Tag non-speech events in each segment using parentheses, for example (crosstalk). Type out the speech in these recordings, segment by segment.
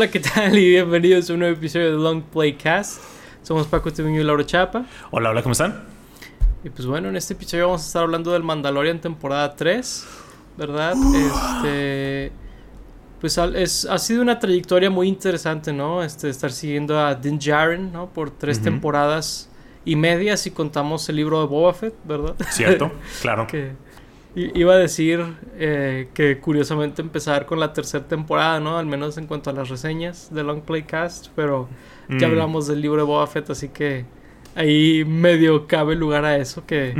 Hola, ¿qué tal? Y bienvenidos a un nuevo episodio de Long Play Cast. Somos Paco Tuviño y Laura Chapa. Hola, hola, ¿cómo están? Y pues bueno, en este episodio vamos a estar hablando del Mandalorian temporada 3, ¿verdad? Este. Pues es, ha sido una trayectoria muy interesante, ¿no? Este, estar siguiendo a Din Djarin, ¿no? Por tres temporadas y media si contamos el libro de Boba Fett, ¿verdad? Cierto, (laughs) claro. que iba a decir eh, que curiosamente empezar con la tercera temporada, ¿no? Al menos en cuanto a las reseñas de Long Play Cast, pero ya mm. hablamos del libro de Boba Fett, así que ahí medio cabe lugar a eso que...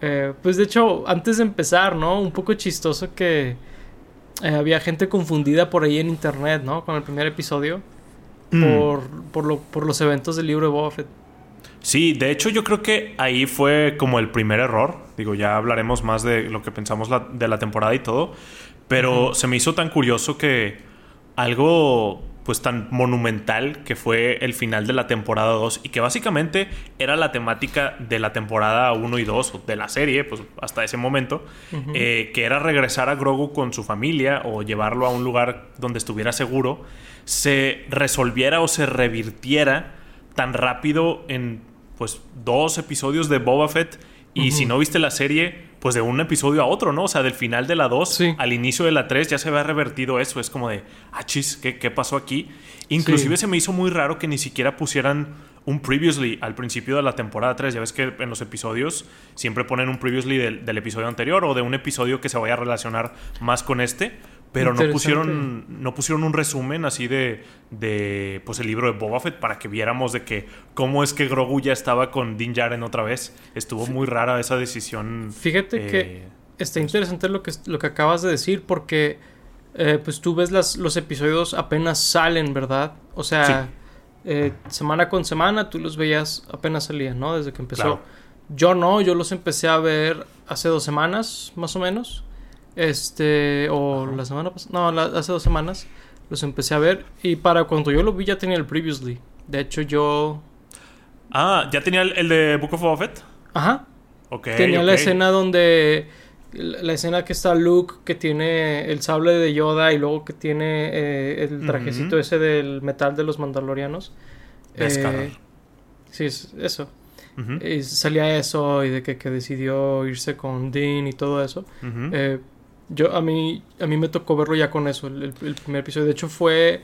Eh, pues de hecho, antes de empezar, ¿no? Un poco chistoso que eh, había gente confundida por ahí en internet, ¿no? Con el primer episodio. Mm. Por, por, lo, por los eventos del libro de Boba Fett. Sí, de hecho yo creo que ahí fue como el primer error. Digo, ya hablaremos más de lo que pensamos de la temporada y todo. Pero se me hizo tan curioso que algo pues tan monumental que fue el final de la temporada 2 y que básicamente era la temática de la temporada 1 y 2 de la serie, pues hasta ese momento, eh, que era regresar a Grogu con su familia o llevarlo a un lugar donde estuviera seguro, se resolviera o se revirtiera tan rápido en pues dos episodios de Boba Fett y si no viste la serie, pues de un episodio a otro, ¿no? O sea, del final de la 2 al inicio de la 3 ya se había revertido eso. Es como de, ah, chis, ¿qué, qué pasó aquí? Inclusive se me hizo muy raro que ni siquiera pusieran un previously al principio de la temporada 3. Ya ves que en los episodios siempre ponen un previously del, del episodio anterior o de un episodio que se vaya a relacionar más con este pero no pusieron no pusieron un resumen así de de pues el libro de Boba Fett para que viéramos de que cómo es que Grogu ya estaba con Din Djarin otra vez. Estuvo muy rara esa decisión fíjate que eh, está interesante lo que lo que acabas de decir porque eh, pues tú ves las, los episodios apenas salen verdad o sea eh, semana con semana tú los veías apenas salían no desde que empezó. Yo no yo los empecé a ver hace dos semanas más o menos este, o la semana pasada, no, hace dos semanas los empecé a ver y para cuando yo lo vi ya tenía el previously. De hecho, yo. Ah, ¿ya tenía el, de Book of Boba Ajá. Ok. Tenía la escena donde. La escena que está Luke, que tiene el sable de Yoda y luego que tiene eh, el trajecito ese del metal de los Mandalorianos. Eh, sí, eso. Y salía eso y de que, decidió irse con Dean y todo eso. Yo, a mí, a mí me tocó verlo ya con eso, el, primer episodio. De hecho, fue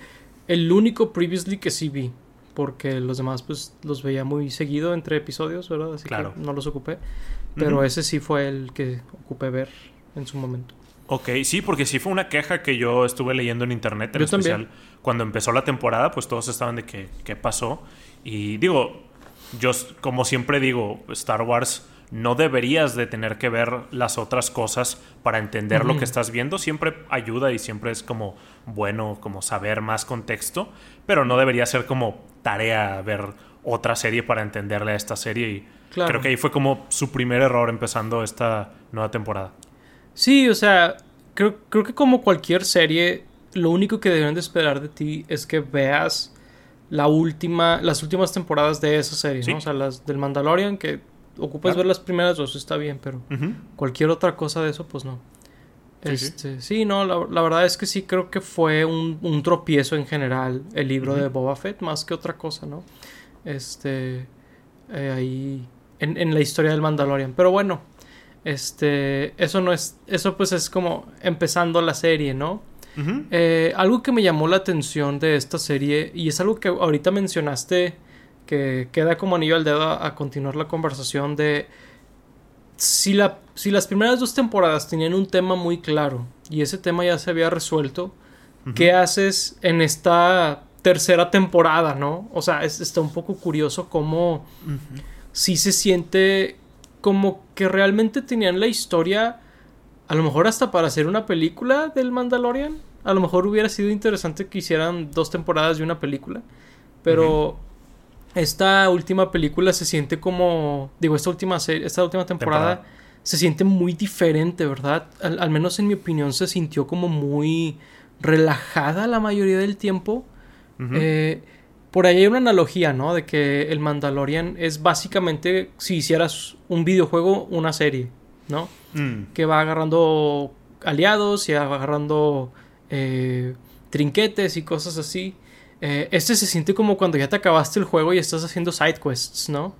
el único previously que sí vi. Porque los demás, pues, los veía muy seguido entre episodios, ¿verdad? Así que no los ocupé. Pero ese sí fue el que ocupé ver en su momento. Ok, sí, porque sí fue una queja que yo estuve leyendo en internet, en especial cuando empezó la temporada, pues todos estaban de que qué pasó. Y digo, yo como siempre digo, Star Wars no deberías de tener que ver las otras cosas para entender lo que estás viendo. Siempre ayuda y siempre es como bueno como saber más contexto, pero no debería ser como tarea ver otra serie para entenderle a esta serie y creo que ahí fue como su primer error empezando esta nueva temporada. Sí, o sea, creo, creo que como cualquier serie, lo único que deben de esperar de ti es que veas la última, las últimas temporadas de esa serie, ¿no? O sea, las del Mandalorian, que ocupas ver las primeras dos, está bien, pero cualquier otra cosa de eso, pues no. Sí, este, sí. no, la, verdad es que sí creo que fue un, tropiezo en general el libro de Boba Fett, más que otra cosa, ¿no? Este, eh, ahí, en, la historia del Mandalorian. Pero bueno, este, eso no es, eso pues es como empezando la serie, ¿no? Eh, algo que me llamó la atención de esta serie, y es algo que ahorita mencionaste que queda como anillo al dedo a, continuar la conversación de si, la, si las primeras dos temporadas tenían un tema muy claro y ese tema ya se había resuelto, ¿qué haces en esta tercera temporada, no? O sea, está un poco curioso cómo si se siente como que realmente tenían la historia, a lo mejor hasta para hacer una película del Mandalorian. A lo mejor hubiera sido interesante que hicieran dos temporadas de una película, pero esta última película se siente como, digo, esta última serie, esta última temporada, se siente muy diferente, ¿verdad? Al, menos en mi opinión se sintió como muy relajada la mayoría del tiempo. Eh, por ahí hay una analogía, ¿no? De que el Mandalorian es básicamente si hicieras un videojuego, una serie, ¿no? Mm. Que va agarrando aliados y agarrando eh, trinquetes y cosas así. Eh, este se siente como cuando ya te acabaste el juego y estás haciendo side quests, ¿no?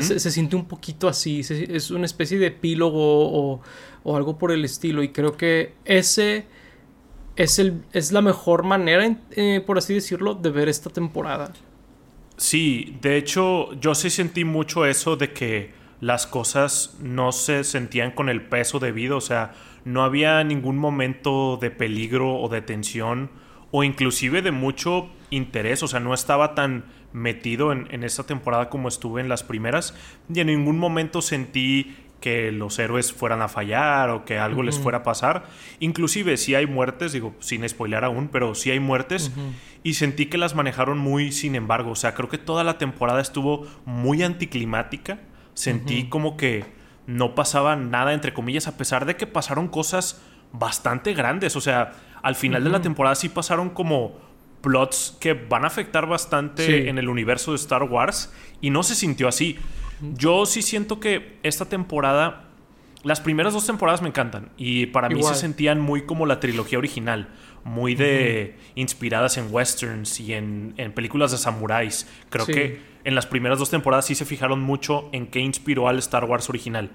se, siente un poquito así, es una especie de epílogo o, algo por el estilo y creo que ese es, el, es la mejor manera, eh, por así decirlo, de ver esta temporada. Sí, de hecho yo sí sentí mucho eso de que las cosas no se sentían con el peso debido, o sea, no había ningún momento de peligro o de tensión o inclusive de mucho interés, o sea, no estaba tan metido en, esta temporada como estuve en las primeras y en ningún momento sentí que los héroes fueran a fallar o que algo les fuera a pasar. Inclusive si hay muertes, digo, sin spoilear aún, pero si hay muertes y sentí que las manejaron muy sin embargo. O sea, creo que toda la temporada estuvo muy anticlimática. Sentí como que no pasaba nada, entre comillas, a pesar de que pasaron cosas bastante grandes. O sea, al final de la temporada sí pasaron como plots que van a afectar bastante en el universo de Star Wars y no se sintió así. Yo sí siento que esta temporada, las primeras dos temporadas me encantan y para mí se sentían muy como la trilogía original, muy de inspiradas en westerns y en, películas de samuráis. Creo que en las primeras dos temporadas sí se fijaron mucho en qué inspiró al Star Wars original.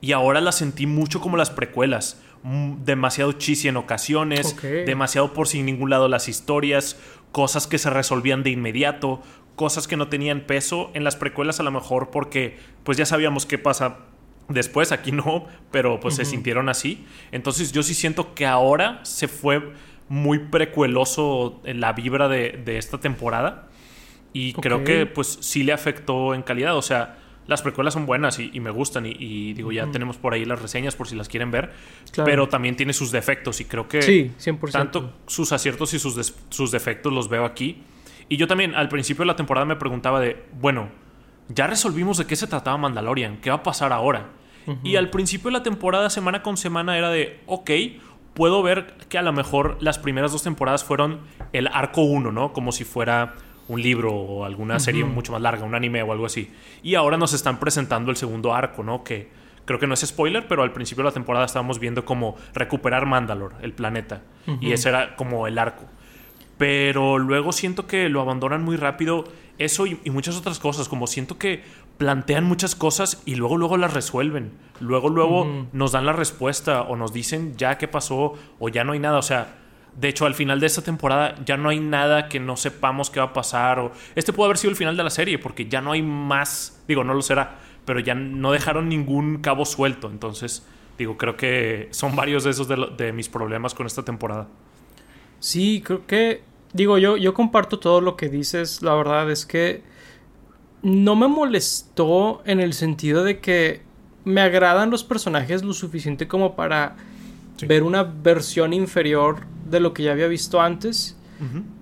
Y ahora las sentí mucho como las precuelas demasiado cheesy en ocasiones, demasiado por sin ningún lado las historias, cosas que se resolvían de inmediato, cosas que no tenían peso en las precuelas a lo mejor porque pues ya sabíamos qué pasa después, aquí no, pero pues se sintieron así. Entonces yo sí siento que ahora se fue muy precueloso en la vibra de, esta temporada y creo que pues sí le afectó en calidad, o sea, las precuelas son buenas y, me gustan y, digo, ya tenemos por ahí las reseñas por si las quieren ver, pero también tiene sus defectos y creo que sí, 100%. tanto sus aciertos y sus, sus defectos los veo aquí. Y yo también al principio de la temporada me preguntaba de, bueno, ya resolvimos de qué se trataba Mandalorian, ¿qué va a pasar ahora? Y al principio de la temporada, semana con semana, era de, ok, puedo ver que a lo mejor las primeras dos temporadas fueron el arco 1, ¿no? Como si fuera un libro o alguna serie mucho más larga, un anime o algo así. Y ahora nos están presentando el segundo arco, ¿no? Que creo que no es spoiler, pero al principio de la temporada estábamos viendo como recuperar Mandalore, el planeta. Y ese era como el arco. Pero luego siento que lo abandonan muy rápido. Eso y, muchas otras cosas. Como siento que plantean muchas cosas y luego luego las resuelven. Luego luego nos dan la respuesta o nos dicen ya qué pasó o ya no hay nada. O sea, de hecho, al final de esta temporada ya no hay nada que no sepamos qué va a pasar. O... Este puede haber sido el final de la serie porque ya no hay más. Digo, no lo será. Pero ya no dejaron ningún cabo suelto. Entonces, digo, creo que son varios de esos de, mis problemas con esta temporada. Sí, creo que. Digo, yo, yo comparto todo lo que dices. La verdad es que no me molestó en el sentido de que me agradan los personajes lo suficiente como para ver una versión inferior de lo que ya había visto antes.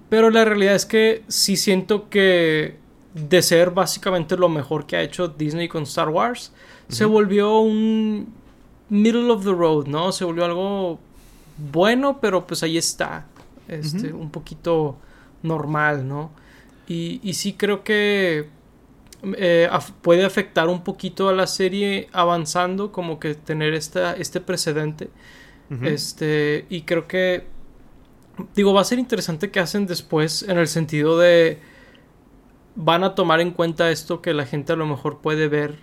Pero la realidad es que sí siento que de ser básicamente lo mejor que ha hecho Disney con Star Wars, se volvió un middle of the road, ¿no? Se volvió algo bueno, pero pues ahí está. Este, un poquito normal, ¿no? Y, y sí creo que eh, puede afectar un poquito a la serie avanzando, como que tener esta, este precedente. Este, y creo que digo, va a ser interesante qué hacen después en el sentido de van a tomar en cuenta esto que la gente a lo mejor puede ver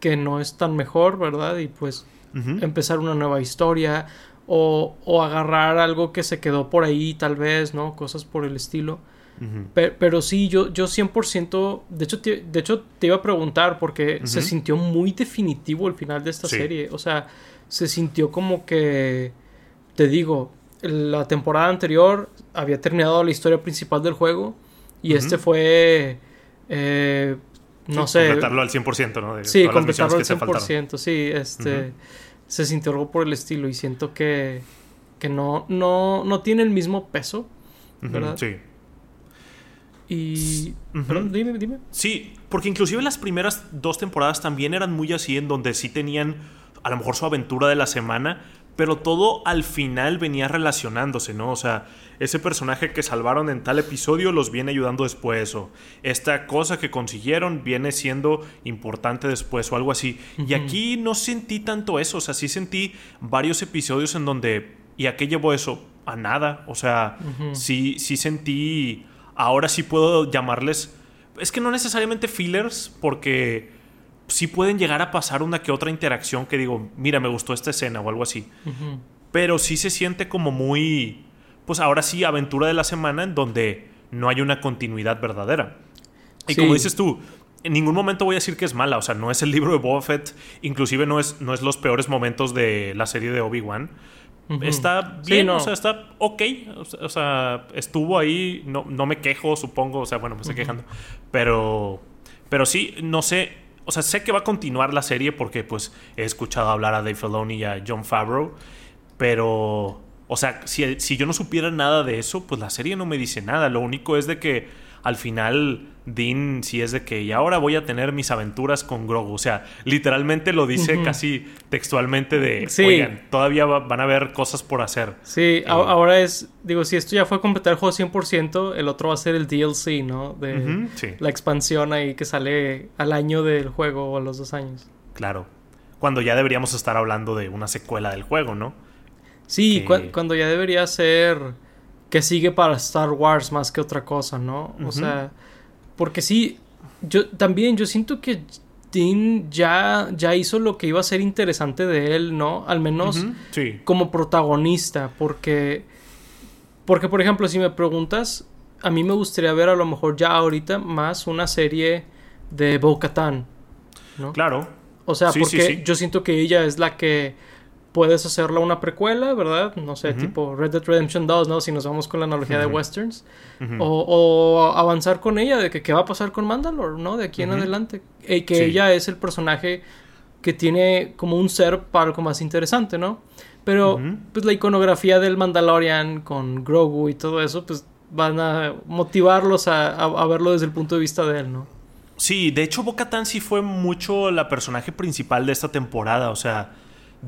que no es tan mejor, ¿verdad? Y pues empezar una nueva historia o, o, agarrar algo que se quedó por ahí tal vez, ¿no? Cosas por el estilo. pero, sí, yo, yo 100%, de hecho, te, de hecho te iba a preguntar porque se sintió muy definitivo el final de esta serie, o sea, se sintió como que, te digo, la temporada anterior había terminado la historia principal del juego y este fue eh, no sé. completarlo al 100% ¿no? sí completarlo al 100% sí este se sintió algo por el estilo y siento que que no no no tiene el mismo peso ¿verdad? sí. Y dime dime. Sí porque inclusive las primeras dos temporadas también eran muy así en donde sí tenían a lo mejor su aventura de la semana pero todo al final venía relacionándose, ¿no? O sea, ese personaje que salvaron en tal episodio los viene ayudando después, o esta cosa que consiguieron viene siendo importante después, o algo así. Y aquí no sentí tanto eso, o sea, sí sentí varios episodios en donde, ¿y a qué llevó eso? a nada. O sea, sí, sí sentí. Ahora sí puedo llamarles. Es que no necesariamente fillers, porque sí pueden llegar a pasar una que otra interacción que digo, mira, me gustó esta escena o algo así. Pero sí se siente como muy. Pues ahora sí, aventura de la semana en donde no hay una continuidad verdadera. Y como dices tú, en ningún momento voy a decir que es mala. O sea, no es el libro de Boba Fett. Inclusive no es, no es los peores momentos de la serie de Obi-Wan. Está bien, o sea, está ok. O sea, estuvo ahí. No, no me quejo, supongo. O sea, bueno, me estoy quejando. Pero. Pero sí, no sé. O sea, sé que va a continuar la serie porque pues he escuchado hablar a Dave Filoni y a John Favreau. Pero. O sea, si, si yo no supiera nada de eso, pues la serie no me dice nada. Lo único es de que al final Dean sí es de que y ahora voy a tener mis aventuras con Grogu. O sea, literalmente lo dice casi textualmente de, oigan, todavía van a haber cosas por hacer. Sí, ahora es, digo, si esto ya fue completar el juego 100%, el otro va a ser el DLC, ¿no? De la expansión ahí que sale al año del juego o a los dos años. Claro. Cuando ya deberíamos estar hablando de una secuela del juego, ¿no? Sí, cuando ya debería ser que sigue para Star Wars más que otra cosa, ¿no? O sea, porque sí, yo también yo siento que Dean ya, ya hizo lo que iba a ser interesante de él, ¿no? Al menos como protagonista, porque, porque, por ejemplo, si me preguntas, a mí me gustaría ver a lo mejor ya ahorita más una serie de Bo-Katan, ¿no? Claro. O sea, porque yo siento que ella es la que puedes hacerla una precuela, ¿verdad? No sé, tipo Red Dead Redemption 2, ¿no? Si nos vamos con la analogía de westerns. o, avanzar con ella, de que qué va a pasar con Mandalore, ¿no? De aquí en adelante. Y que ella es el personaje que tiene como un ser para algo más interesante, ¿no? Pero, pues la iconografía del Mandalorian con Grogu y todo eso, pues van a motivarlos a, verlo desde el punto de vista de él, ¿no? Sí, de hecho, Bo-Katan sí fue mucho la personaje principal de esta temporada, o sea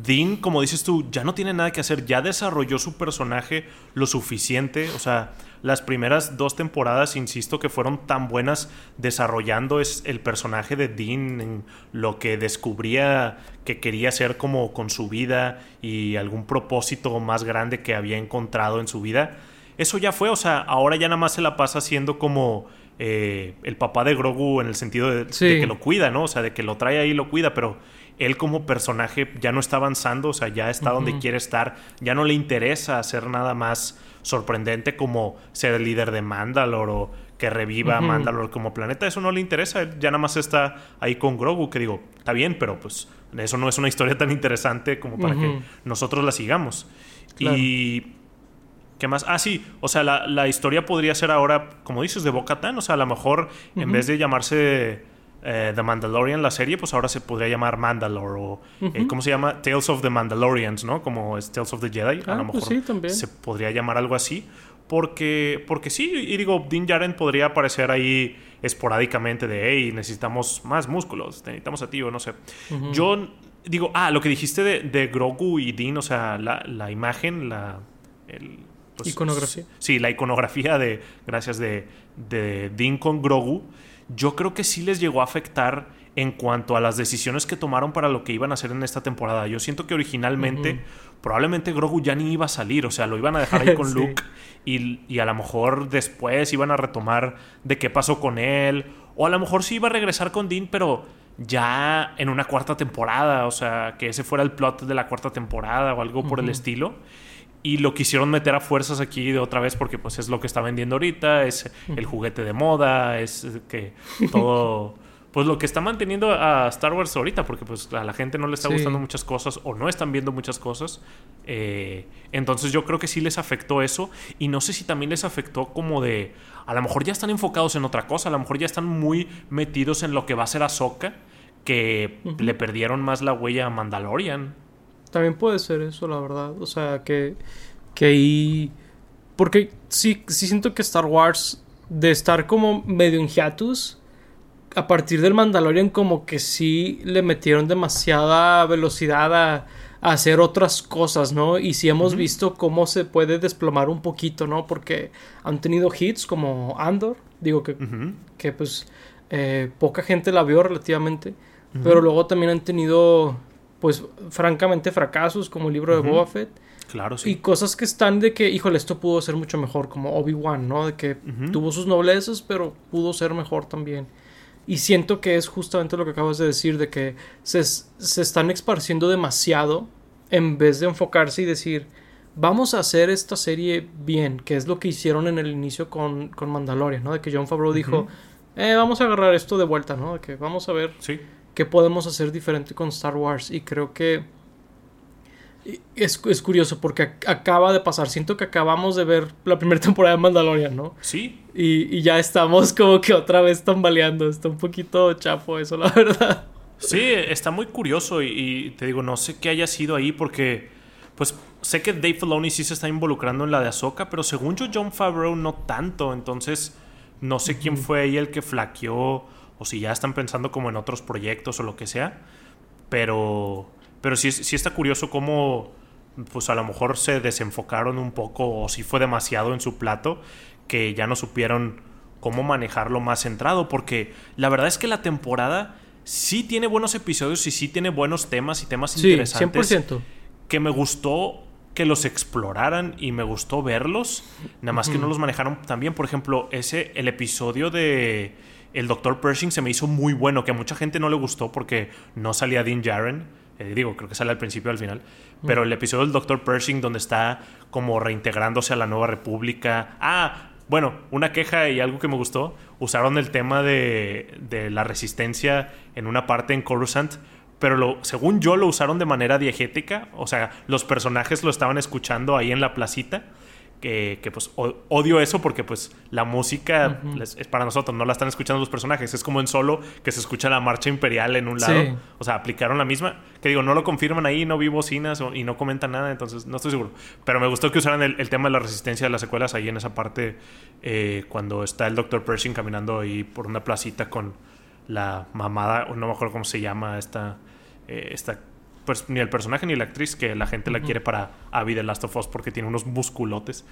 Dean, como dices tú, ya no tiene nada que hacer, ya desarrolló su personaje lo suficiente, o sea, las primeras dos temporadas, insisto, que fueron tan buenas desarrollando es el personaje de Dean, en lo que descubría que quería hacer como con su vida y algún propósito más grande que había encontrado en su vida. Eso ya fue, o sea, ahora ya nada más se la pasa siendo como eh, el papá de Grogu en el sentido de, de, que lo cuida, ¿no? O sea, de que lo trae ahí y lo cuida, pero él como personaje ya no está avanzando, o sea, ya está donde quiere estar, ya no le interesa hacer nada más sorprendente como ser el líder de Mandalore o que reviva Mandalore como planeta, eso no le interesa, ya nada más está ahí con Grogu, que digo, está bien, pero pues eso no es una historia tan interesante como para que nosotros la sigamos. Y... ¿Qué más? Ah, sí, o sea, la, historia podría ser ahora, como dices, de Boca o sea, a lo mejor en vez de llamarse eh, The Mandalorian, la serie, pues ahora se podría llamar Mandalore o, eh, ¿cómo se llama? Tales of the Mandalorians, ¿no? Como es Tales of the Jedi. a ah, lo pues mejor se podría llamar algo así. Porque, porque sí, y digo, Dean Jaren podría aparecer ahí esporádicamente de, hey, necesitamos más músculos, necesitamos a ti o no sé. Yo digo, ah, lo que dijiste de, Grogu y Dean, o sea, la, imagen, la... Pues, iconografía. Sí, la iconografía de, gracias, de, de Dean con Grogu yo creo que sí les llegó a afectar en cuanto a las decisiones que tomaron para lo que iban a hacer en esta temporada. Yo siento que originalmente probablemente Grogu ya ni iba a salir, o sea, lo iban a dejar ahí (laughs) con Luke y, y, a lo mejor después iban a retomar de qué pasó con él, o a lo mejor sí iba a regresar con Dean, pero ya en una cuarta temporada, o sea, que ese fuera el plot de la cuarta temporada o algo por el estilo y lo quisieron meter a fuerzas aquí de otra vez porque pues es lo que está vendiendo ahorita, es el juguete de moda, es que todo (laughs) pues lo que está manteniendo a Star Wars ahorita porque pues a la gente no le está gustando muchas cosas o no están viendo muchas cosas. Eh, entonces yo creo que sí les afectó eso y no sé si también les afectó como de a lo mejor ya están enfocados en otra cosa, a lo mejor ya están muy metidos en lo que va a ser Ahsoka que le perdieron más la huella a Mandalorian. También puede ser eso, la verdad. O sea, que, que ahí... Porque sí, sí siento que Star Wars, de estar como medio en hiatus, a partir del Mandalorian como que sí le metieron demasiada velocidad a, hacer otras cosas, ¿no? Y sí hemos visto cómo se puede desplomar un poquito, ¿no? Porque han tenido hits como Andor, digo que, que pues eh, poca gente la vio relativamente, pero luego también han tenido pues francamente fracasos como el libro de Boba Fett. Claro, sí. Y cosas que están de que, híjole, esto pudo ser mucho mejor, como Obi-Wan, ¿no? De que tuvo sus noblezas, pero pudo ser mejor también. Y siento que es justamente lo que acabas de decir, de que se, se están esparciendo demasiado en vez de enfocarse y decir, vamos a hacer esta serie bien, que es lo que hicieron en el inicio con, con Mandalorian, ¿no? De que John Favreau dijo, eh, vamos a agarrar esto de vuelta, ¿no? De que vamos a ver sí. Qué podemos hacer diferente con Star Wars. Y creo que es, es, curioso porque acaba de pasar. Siento que acabamos de ver la primera (laughs) temporada de Mandalorian, ¿no? Sí. Y, y, ya estamos como que otra vez tambaleando. Está un poquito chapo eso, la (laughs) verdad. Sí, está muy curioso y, y, te digo, no sé qué haya sido ahí porque, pues, sé que Dave Filoni sí se está involucrando en la de Ahsoka, pero según yo, John Favreau no tanto. Entonces, no sé quién fue ahí el que flaqueó o si ya están pensando como en otros proyectos o lo que sea. Pero pero sí, sí está curioso cómo, pues a lo mejor se desenfocaron un poco o si fue demasiado en su plato que ya no supieron cómo manejarlo más centrado. Porque la verdad es que la temporada sí tiene buenos episodios y sí tiene buenos temas y temas sí, interesantes. 100%. Que me gustó que los exploraran y me gustó verlos. Nada más que no los manejaron tan bien. Por ejemplo, ese, el episodio de el Dr. Pershing se me hizo muy bueno, que a mucha gente no le gustó porque no salía Dean Jaren eh, digo, creo que sale al principio al final. Pero el episodio del Dr. Pershing, donde está como reintegrándose a la nueva república. Ah, bueno, una queja y algo que me gustó. Usaron el tema de, de la resistencia en una parte en Coruscant. Pero lo, según yo lo usaron de manera diegética. O sea, los personajes lo estaban escuchando ahí en la placita que, que pues odio eso porque pues la música es para nosotros, no la están escuchando los personajes, es como en solo que se escucha la marcha imperial en un lado, o sea, aplicaron la misma, que digo, no lo confirman ahí, no vi bocinas y no comentan nada, entonces no estoy seguro, pero me gustó que usaran el, tema de la resistencia de las secuelas ahí en esa parte, eh, cuando está el Dr. Pershing caminando ahí por una placita con la mamada, no me acuerdo cómo se llama esta, eh, esta ni el personaje ni la actriz, que la gente la quiere para Abby de Last of Us porque tiene unos musculotes.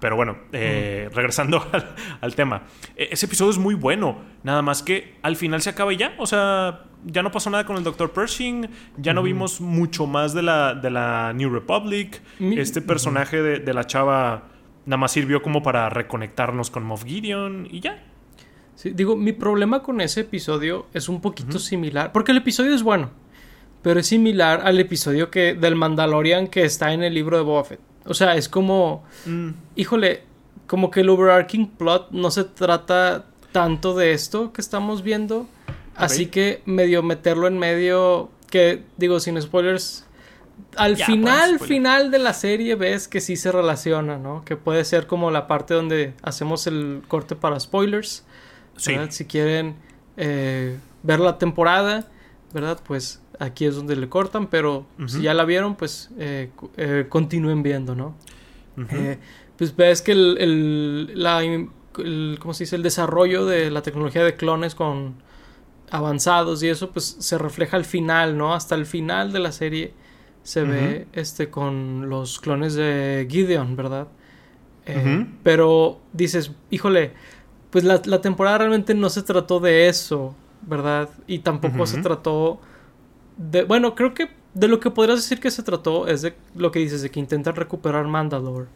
Pero bueno, eh, regresando (laughs) al, tema. E, ese episodio es muy bueno. Nada más que al final se acaba y ya. O sea, ya no pasó nada con el Dr. Pershing. Ya no vimos mucho más de la, de la New Republic. este personaje de, la chava nada más sirvió como para reconectarnos con Moff Gideon y ya. Sí, digo, mi problema con ese episodio es un poquito similar. Porque el episodio es bueno pero es similar al episodio que del Mandalorian que está en el libro de Boba Fett. O sea, es como, mm. híjole, como que el overarching plot no se trata tanto de esto que estamos viendo, así que medio meterlo en medio, que digo sin spoilers, al final, final de la serie ves que sí se relaciona, ¿no? Que puede ser como la parte donde hacemos el corte para spoilers. Sí. Si quieren eh, ver la temporada, ¿verdad? Pues aquí es donde le cortan, pero si ya la vieron, pues eh, eh, continúen viendo, ¿no? Eh, pues ves que el, el, la, ¿cómo se dice? el desarrollo de la tecnología de clones con avanzados y eso, pues se refleja al final, ¿no? Hasta el final de la serie se ve este con los clones de Gideon, ¿verdad? Pero dices, híjole, pues la, la, temporada realmente no se trató de eso, ¿verdad? Y tampoco se trató bueno, creo que de lo que podrías decir que se trató es de lo que dices, de que intentan recuperar Mandalore.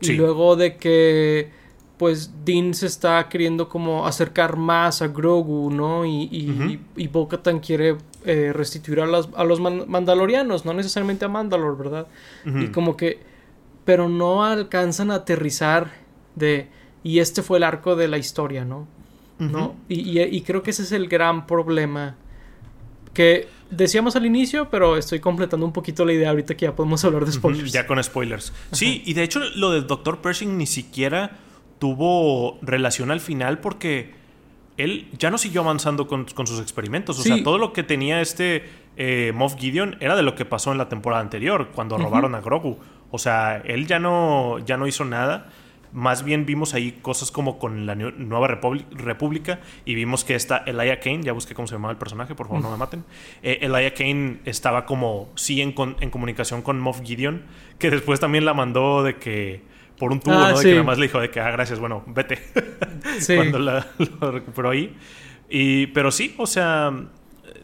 Y luego de que, pues, Dean se está queriendo como acercar más a Grogu, ¿no? Y, y, y Bo-Katan quiere eh, restituir a, a los mandalorianos, no necesariamente a Mandalore, ¿verdad? Y como que, pero no alcanzan a aterrizar de, y este fue el arco de la historia, ¿no? ¿No? Y, y creo que ese es el gran problema que decíamos al inicio, pero estoy completando un poquito la idea ahorita que ya podemos (laughs) hablar de spoilers. Ya con spoilers. Sí, y de hecho lo del Dr. Pershing ni siquiera tuvo relación al final porque él ya no siguió avanzando con, sus experimentos. O sea, todo lo que tenía este eh, Moff Gideon era de lo que pasó en la temporada anterior, cuando robaron a Grogu. O sea, él ya no, ya no hizo nada más bien vimos ahí cosas como con la Nueva República y vimos que esta Elia Kane, ya busqué cómo se llamaba el personaje, por favor no me maten. Eh, Elia Kane estaba como, sí, en, en, comunicación con Moff Gideon, que después también la mandó de que por un tubo, ah, ¿no? De que nada más le dijo de que, ah, gracias, bueno, vete. (laughs) Cuando la, lo recuperó ahí. Y, pero sí, o sea,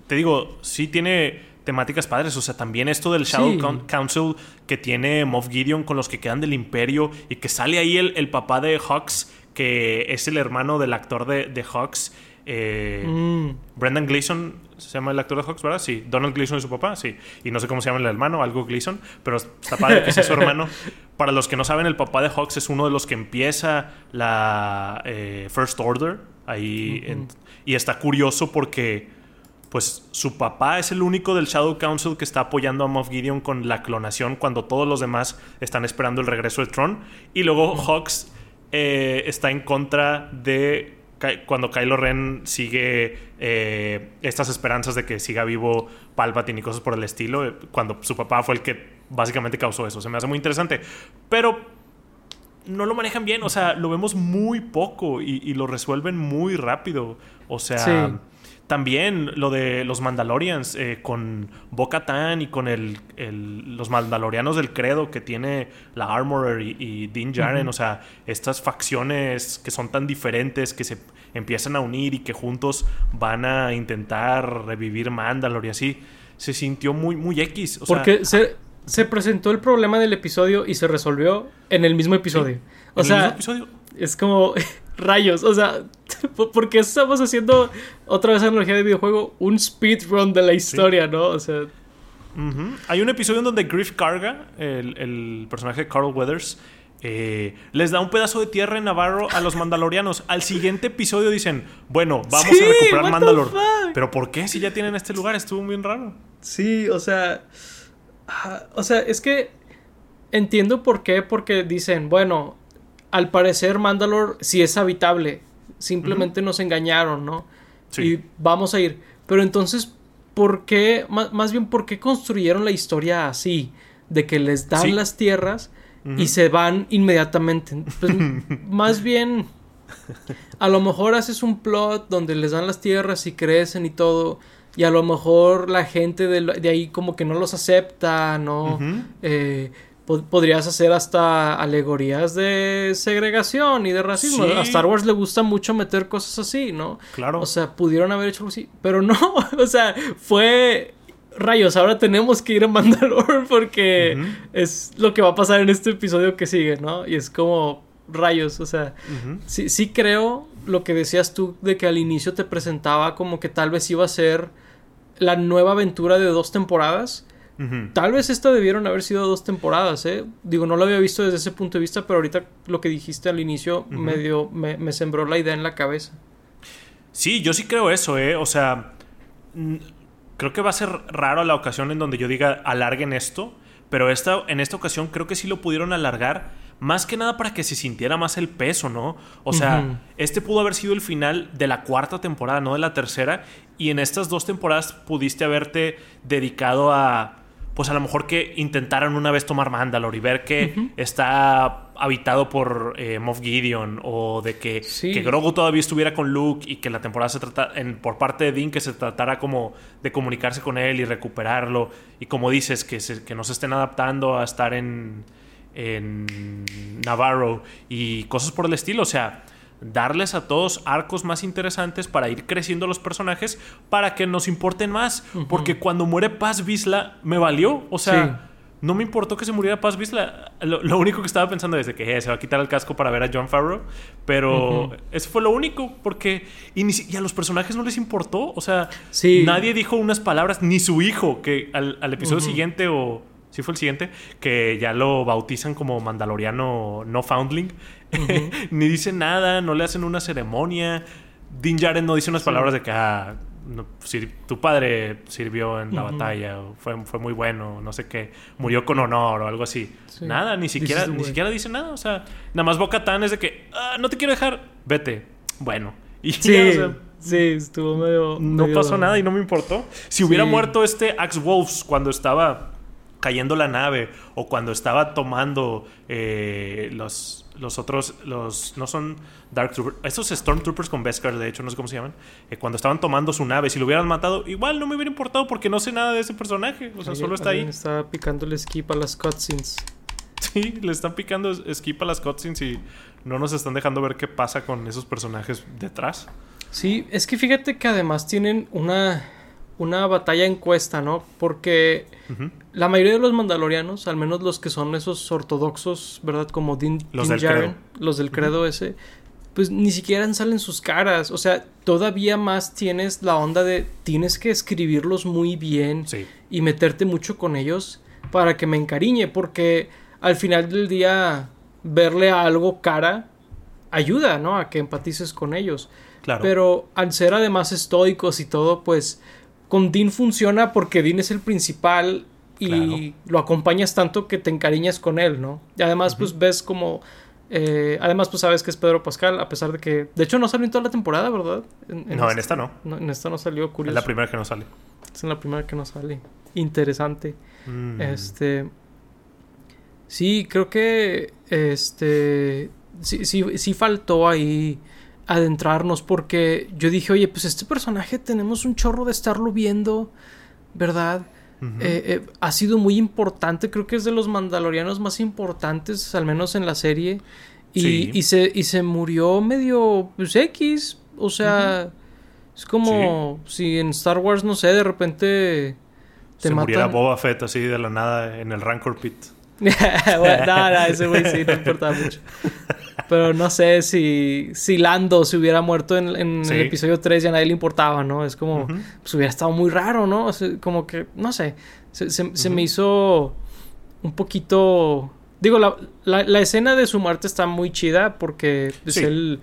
te digo, sí tiene temáticas padres. O sea, también esto del Shadow Council que tiene Moff Gideon con los que quedan del Imperio y que sale ahí el, papá de Hawks, que es el hermano del actor de, de Hawks. Eh, mm. Brendan Gleeson se llama el actor de Hawks, ¿verdad? Sí. Donald Gleeson es su papá, sí. Y no sé cómo se llama el hermano, algo Gleeson, pero está padre que sea su hermano. (laughs) Para los que no saben, el papá de Hawks es uno de los que empieza la eh, First Order ahí. y está curioso porque, pues, su papá es el único del Shadow Council que está apoyando a Moff Gideon con la clonación cuando todos los demás están esperando el regreso de Tron. Y luego Hawks eh, está en contra de cuando Kylo Ren sigue eh, estas esperanzas de que siga vivo Palpatine y cosas por el estilo, eh, cuando su papá fue el que básicamente causó eso. Se me hace muy interesante. Pero no lo manejan bien, o sea, lo vemos muy poco y, lo resuelven muy rápido. O sea, también lo de los Mandalorians eh, con Boca Tan y con el, los Mandalorianos del Credo que tiene la Armorer y, y Din Djarin. O sea, estas facciones que son tan diferentes que se empiezan a unir y que juntos van a intentar revivir Mandalore y así. Se sintió muy, muy X. Porque se, se, presentó el problema del episodio y se resolvió en el mismo episodio. O sea, episodio? Es como (laughs) rayos. O sea, (laughs) porque estamos haciendo otra vez analogía de videojuego, un speedrun de la historia, ¿no? O sea. Hay un episodio en donde Griff Carga, el, el personaje de Carl Weathers, eh, les da un pedazo de tierra en Navarro a los mandalorianos. Al siguiente episodio dicen, bueno, vamos a recuperar Mandalor. Pero ¿por qué si ya tienen este lugar? Estuvo bien raro. Sí, o sea... Ah, o sea, es que entiendo por qué, porque dicen, bueno, al parecer Mandalor sí es habitable. Simplemente nos engañaron, ¿no? Y vamos a ir. Pero entonces, ¿por qué? Más, bien, ¿por qué construyeron la historia así? De que les dan las tierras y se van inmediatamente. Pues, (laughs) más bien, a lo mejor haces un plot donde les dan las tierras y crecen y todo. Y a lo mejor la gente de, ahí como que no los acepta, ¿no? Eh, podrías hacer hasta alegorías de segregación y de racismo. A Star Wars le gusta mucho meter cosas así, ¿no? Claro. O sea, pudieron haber hecho algo así. Pero no, (laughs) o sea, fue rayos, ahora tenemos que ir a Mandalore porque es lo que va a pasar en este episodio que sigue, ¿no? Y es como rayos, o sea, sí, sí creo lo que decías tú de que al inicio te presentaba como que tal vez iba a ser la nueva aventura de dos temporadas. Tal vez esta debieron haber sido dos temporadas, ¿eh? Digo, no lo había visto desde ese punto de vista, pero ahorita lo que dijiste al inicio me, me sembró la idea en la cabeza. Sí, yo sí creo eso, ¿eh? O sea, creo que va a ser raro la ocasión en donde yo diga alarguen esto, pero esta, en esta ocasión creo que sí lo pudieron alargar, más que nada para que se sintiera más el peso, ¿no? O sea, este pudo haber sido el final de la cuarta temporada, no de la tercera, y en estas dos temporadas pudiste haberte dedicado a pues a lo mejor que intentaran una vez tomar Mandalore y ver que está habitado por eh, Moff Gideon o de que, que, Grogu todavía estuviera con Luke y que la temporada se trata en, por parte de Dean que se tratara como de comunicarse con él y recuperarlo. Y como dices que, se, que no se estén adaptando a estar en, en Navarro y cosas por el estilo, o sea darles a todos arcos más interesantes para ir creciendo los personajes para que nos importen más. Porque cuando muere Paz Vizla, me valió. O sea, no me importó que se muriera Paz Vizla. Lo, único que estaba pensando es que eh, se va a quitar el casco para ver a John Farrow. Pero eso fue lo único. Porque. Y, a los personajes no les importó. O sea, nadie dijo unas palabras, ni su hijo, que al, episodio siguiente o sí fue el siguiente, que ya lo bautizan como Mandaloriano no Foundling. (laughs) Ni dice nada, no le hacen una ceremonia. Din Jaren no dice unas palabras de que ah, tu padre sirvió en la batalla, o fue, fue muy bueno, no sé qué, murió con honor o algo así. Nada, ni siquiera, ni siquiera dice nada. O sea, nada más Boca Tan es de que ah, no te quiero dejar, vete. Bueno. (laughs) Y sí. sí, estuvo medio. No pasó nada y no me importó. Si hubiera muerto este Axe Wolves cuando estaba cayendo la nave o cuando estaba tomando eh, los, los otros, los no son Dark Troopers, estos Stormtroopers con Beskar, de hecho, no sé cómo se llaman, eh, cuando estaban tomando su nave, si lo hubieran matado, igual no me hubiera importado porque no sé nada de ese personaje, o sea, solo está ahí. Está picando el skip a las cutscenes. (laughs) Sí, le están picando skip a las cutscenes y no nos están dejando ver qué pasa con esos personajes detrás. Sí, es que fíjate que además tienen una una batalla encuesta, ¿no? Porque la mayoría de los mandalorianos, al menos los que son esos ortodoxos, ¿verdad? Como Din, los del los del credo ese, pues ni siquiera salen sus caras. O sea, todavía más tienes la onda de tienes que escribirlos muy bien y meterte mucho con ellos para que me encariñe, porque al final del día verle a algo cara ayuda, ¿no? A que empatices con ellos. Claro. Pero al ser además estoicos y todo, pues con Dean funciona porque Dean es el principal y lo acompañas tanto que te encariñas con él, ¿no? Y además, pues ves como. Eh, además, pues sabes que es Pedro Pascal, a pesar de que. De hecho, no salió en toda la temporada, ¿verdad? no, en esta no. En esta no salió, curioso. Es la primera que no sale. Es la primera que no sale. Interesante. Mm. Este. Sí, creo que. Este. Sí, sí, sí faltó ahí adentrarnos porque yo dije, oye, pues este personaje tenemos un chorro de estarlo viendo, ¿verdad? Eh, eh, ha sido muy importante, creo que es de los mandalorianos más importantes, al menos en la serie. Y, se, y se murió medio pues, X, o sea, es como si en Star Wars, no sé, de repente... Te se muriera Boba Fett así de la nada en el Rancor Pit. (laughs) bueno, no, no, ese güey sí, no importa mucho. Pero no sé si, si Lando se hubiera muerto en, el episodio 3 y a nadie le importaba, ¿no? Es como, pues hubiera estado muy raro, ¿no? como que, no sé, se, me hizo un poquito... Digo, la, la, escena de su muerte está muy chida porque pues, él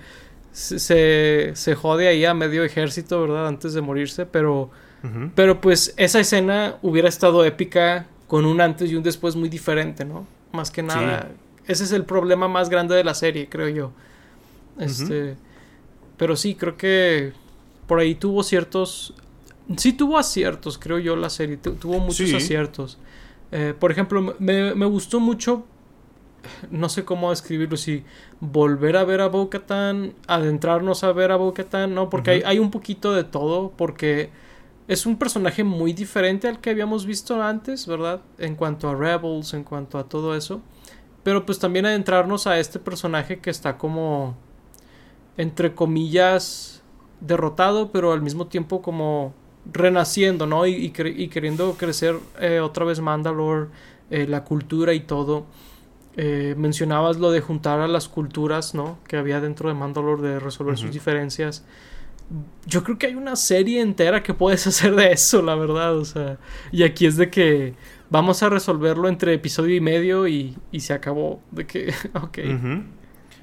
se, se jode ahí a medio ejército, ¿verdad? Antes de morirse, pero... Pero pues esa escena hubiera estado épica con un antes y un después muy diferente, ¿no? Más que nada, ese es el problema más grande de la serie, creo yo. Este. Pero sí, creo que por ahí tuvo ciertos. Sí tuvo aciertos, creo yo, la serie. tuvo muchos aciertos. Eh, por ejemplo, me, gustó mucho. No sé cómo describirlo, si volver a ver a bo adentrarnos a ver a bo ¿no? Porque hay, hay, un poquito de todo, porque es un personaje muy diferente al que habíamos visto antes, ¿verdad? En cuanto a Rebels, en cuanto a todo eso. Pero pues también adentrarnos a este personaje que está como, entre comillas, derrotado, pero al mismo tiempo como renaciendo, ¿no? Y, queriendo crecer eh, otra vez Mandalore, eh, la cultura y todo. Eh, mencionabas lo de juntar a las culturas, ¿no? Que había dentro de Mandalore, de resolver sus diferencias. Yo creo que hay una serie entera que puedes (laughs) hacer de eso, la verdad. O sea, y aquí es de que vamos a resolverlo entre episodio y medio y, se acabó. De que, (laughs) ok.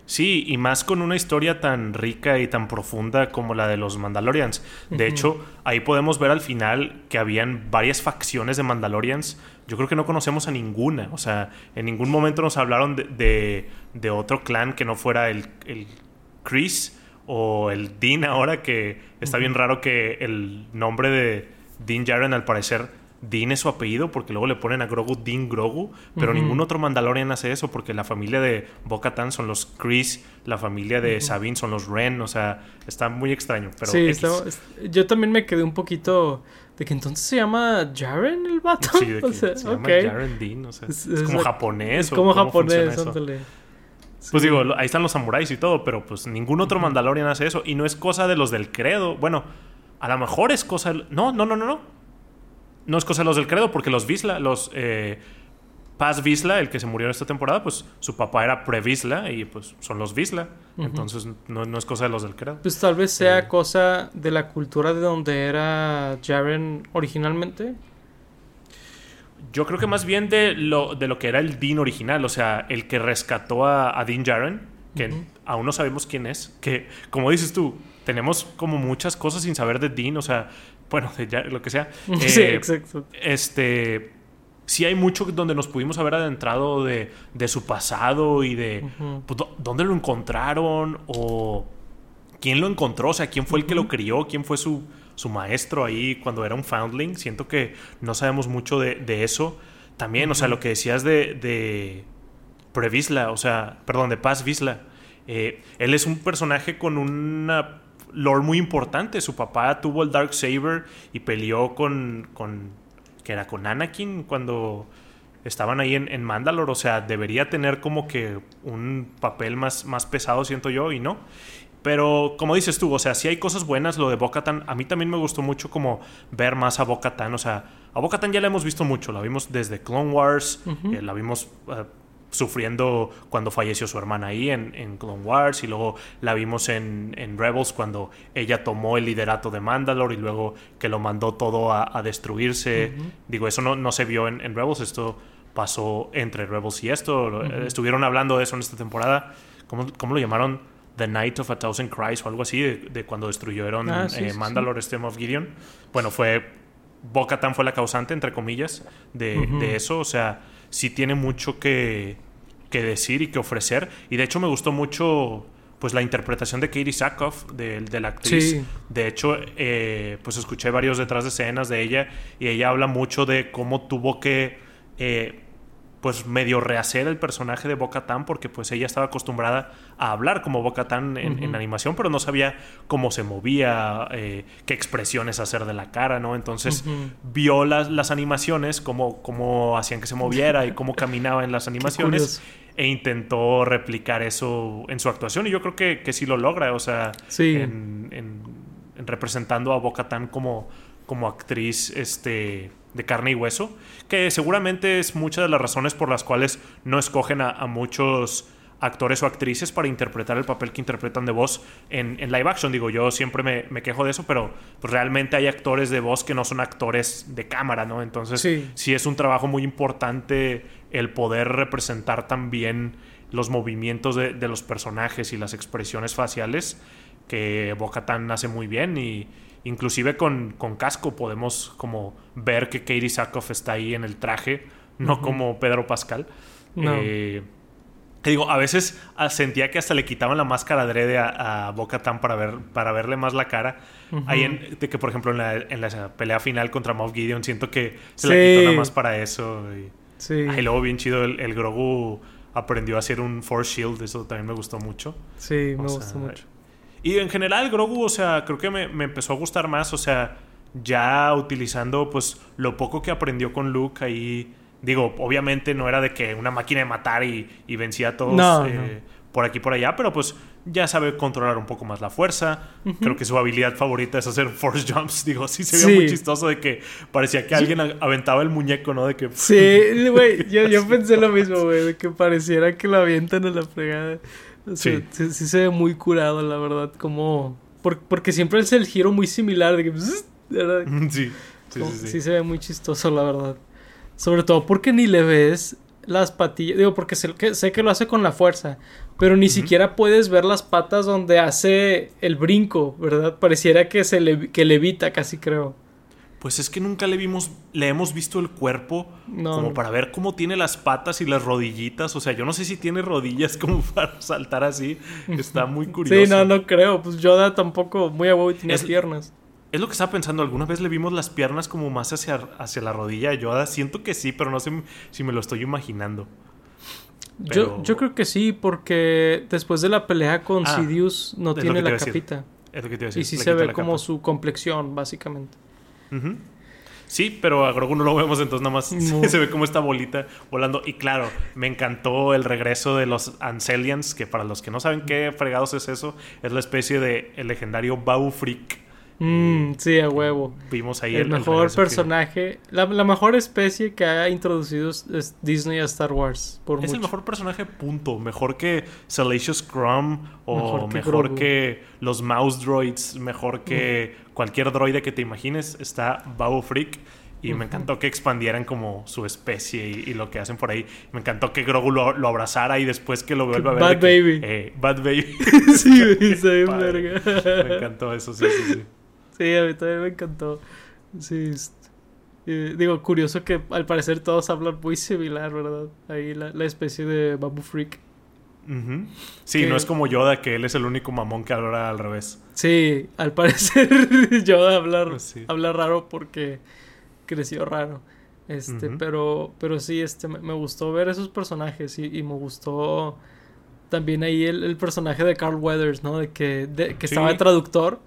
Sí, y más con una historia tan rica y tan profunda como la de los Mandalorians. De hecho, ahí podemos ver al final que habían varias facciones de Mandalorians. Yo creo que no conocemos a ninguna. O sea, en ningún momento nos hablaron de, de, otro clan que no fuera el, el Chris o el Dean ahora, que está bien raro que el nombre de Dean Jaren al parecer Dean es su apellido porque luego le ponen a Grogu Dean Grogu, pero ningún otro Mandalorian hace eso porque la familia de Bo-Katan son los Chris, la familia de Sabine son los Ren, o sea, está muy extraño. Pero sí, yo también me quedé un poquito de que entonces se llama Jaren el vato. Sí, de (laughs) que se llama Jaren Dean, o sea, es, como japonés. Es como japonés, Pues digo, ahí están los samuráis y todo, pero pues ningún otro Mandalorian hace eso. Y no es cosa de los del credo. Bueno, a lo mejor es cosa. No, no, no, no, no no es cosa de los del credo, porque los Visla, los eh, Paz Visla, el que se murió en esta temporada, pues su papá era pre-Visla y pues son los Visla. Entonces no, es cosa de los del credo. Pues tal vez sea eh, cosa de la cultura de donde era Jaren originalmente. Yo creo que más bien de lo, de lo que era el Dean original, o sea, el que rescató a, a Dean Jaren, que aún no sabemos quién es, que como dices tú, tenemos como muchas cosas sin saber de Dean, o sea, bueno, ya, lo que sea. (laughs) sí, eh, exacto. Este, sí hay mucho donde nos pudimos haber adentrado de, su pasado y de pues, dónde lo encontraron o quién lo encontró, o sea, quién fue el que lo crió, quién fue su, su maestro ahí cuando era un foundling. Siento que no sabemos mucho de, eso. También, o sea, lo que decías de, de Previsla, o sea, perdón, de Paz Visla. Eh, él es un personaje con una lore muy importante. Su papá tuvo el Dark Saber y peleó con, con que era con Anakin cuando estaban ahí en, en, Mandalore. O sea, debería tener como que un papel más, más pesado, siento yo, y no. Pero como dices tú, o sea, si hay cosas buenas, lo de Bocatan, a mí también me gustó mucho como ver más a Bocatan, o sea, a Bocatan ya la hemos visto mucho, la vimos desde Clone Wars, eh, la vimos eh, sufriendo cuando falleció su hermana ahí en, Clone Wars y luego la vimos en, Rebels cuando ella tomó el liderato de Mandalore y luego que lo mandó todo a, destruirse. Digo, eso no, no se vio en, Rebels, esto pasó entre Rebels y esto. Estuvieron hablando de eso en esta temporada. ¿Cómo, cómo lo llamaron? The Night of a Thousand Cries o algo así, de, cuando destruyeron ah, eh, Mandalore Stem of Gideon. Bueno, fue. Boca Tan fue la causante, entre comillas, de, eso. O sea, sí tiene mucho que, que, decir y que ofrecer. Y de hecho, me gustó mucho. Pues la interpretación de Katie Sackhoff, de, de la actriz. De hecho, eh, pues escuché varios detrás de escenas de ella y ella habla mucho de cómo tuvo que eh, pues medio rehacer el personaje de Boca Tan porque pues ella estaba acostumbrada a hablar como Boca Tan en, animación, pero no sabía cómo se movía, eh, qué expresiones hacer de la cara, ¿no? Entonces vio las, las animaciones, cómo, cómo hacían que se moviera y cómo caminaba en las (laughs) animaciones e intentó replicar eso en su actuación y yo creo que, que sí lo logra, o sea, en, representando a Boca Tan como, como actriz, este de carne y hueso, que seguramente es muchas de las razones por las cuales no escogen a, muchos actores o actrices para interpretar el papel que interpretan de voz en, live action. Digo, yo siempre me, quejo de eso, pero pues, realmente hay actores de voz que no son actores de cámara, ¿no? Entonces, sí, es un trabajo muy importante el poder representar también los movimientos de, de los personajes y las expresiones faciales que Boca Tan hace muy bien y, Inclusive con, con, casco podemos como ver que Katie Sackhoff está ahí en el traje, no como Pedro Pascal. Eh, te digo, a veces ah, sentía que hasta le quitaban la máscara adrede a, a Boca Tan para, ver, para verle más la cara. Ahí en, de que, por ejemplo, en la, en la pelea final contra Moff Gideon, siento que se la quitó nada más para eso. Y, sí. y luego, bien chido, el, el, Grogu aprendió a hacer un Force Shield, eso también me gustó mucho. Sí, me gustó mucho. Y en general, Grogu, o sea, creo que me, empezó a gustar más, o sea, ya utilizando pues lo poco que aprendió con Luke ahí. Digo, obviamente no era de que una máquina de matar y, vencía a todos eh, por aquí por allá, pero pues ya sabe controlar un poco más la fuerza. Creo que su habilidad favorita es hacer force jumps. (laughs) Digo, sí se veía muy chistoso de que parecía que alguien aventaba el muñeco, ¿no? De que... Sí, güey, yo, yo (laughs) pensé lo mismo, güey, de que pareciera que lo avientan a la fregada sí. sí. se ve muy curado, la verdad. Como. porque siempre es el giro muy similar. De que, (laughs) Sí. Sí, sí, se ve muy chistoso, la verdad. Sobre todo porque ni le ves las patillas. Digo, porque sé que, sé que lo hace con la fuerza. Pero ni siquiera puedes ver las patas donde hace el brinco, ¿verdad? Pareciera que se le, que levita, casi creo. Pues es que nunca le vimos, le hemos visto el cuerpo como para ver cómo tiene las patas y las rodillitas. O sea, yo no sé si tiene rodillas (laughs) como para saltar así. Está muy curioso. Sí, no, no creo. Pues Yoda tampoco muy a y tiene piernas. Es lo que estaba pensando. ¿Alguna vez le vimos las piernas como más hacia, hacia la rodilla de Yoda? Siento que sí, pero no sé si me lo estoy imaginando. Yo, yo creo que sí, porque después de la pelea con ah, Sidious no tiene la capita. Es lo que te y sí se ve como su complexión, básicamente. Sí, pero a Grogu no lo vemos, entonces nada más (laughs) se ve como esta bolita volando. Y claro, me encantó el regreso de los Ancelians, que para los que no saben qué fregados es eso, es la especie de el legendario Bau Freak Mm, sí, a huevo. Vimos ahí el, mejor personaje. La, mejor especie que ha introducido es Disney a Star Wars. es el mejor personaje, punto. Mejor que Salacious Crumb o mejor, que, los Mouse Droids, mejor que mm. cualquier droide que te imagines. Está Babu Freak. Y me encantó que expandieran como su especie y, lo que hacen por ahí. Me encantó que Grogu lo, abrazara y después que lo vuelva a ver. Bad Baby. Eh, bad Baby. (laughs) sí, (laughs) se verga. Me encantó eso, sí, sí, sí. Sí, a mí también me encantó. Sí. digo, curioso que al parecer todos hablan muy similar, ¿verdad? Ahí la, especie de Babu Freak. Sí, no es como Yoda, que él es el único mamón que habla al revés. Sí, al (laughs) parecer (laughs) Yoda habla, pues habla raro porque creció raro. Este, pero, pero sí, este, me, gustó ver esos personajes y, me gustó también ahí el, personaje de Carl Weathers, ¿no? De que, que estaba de traductor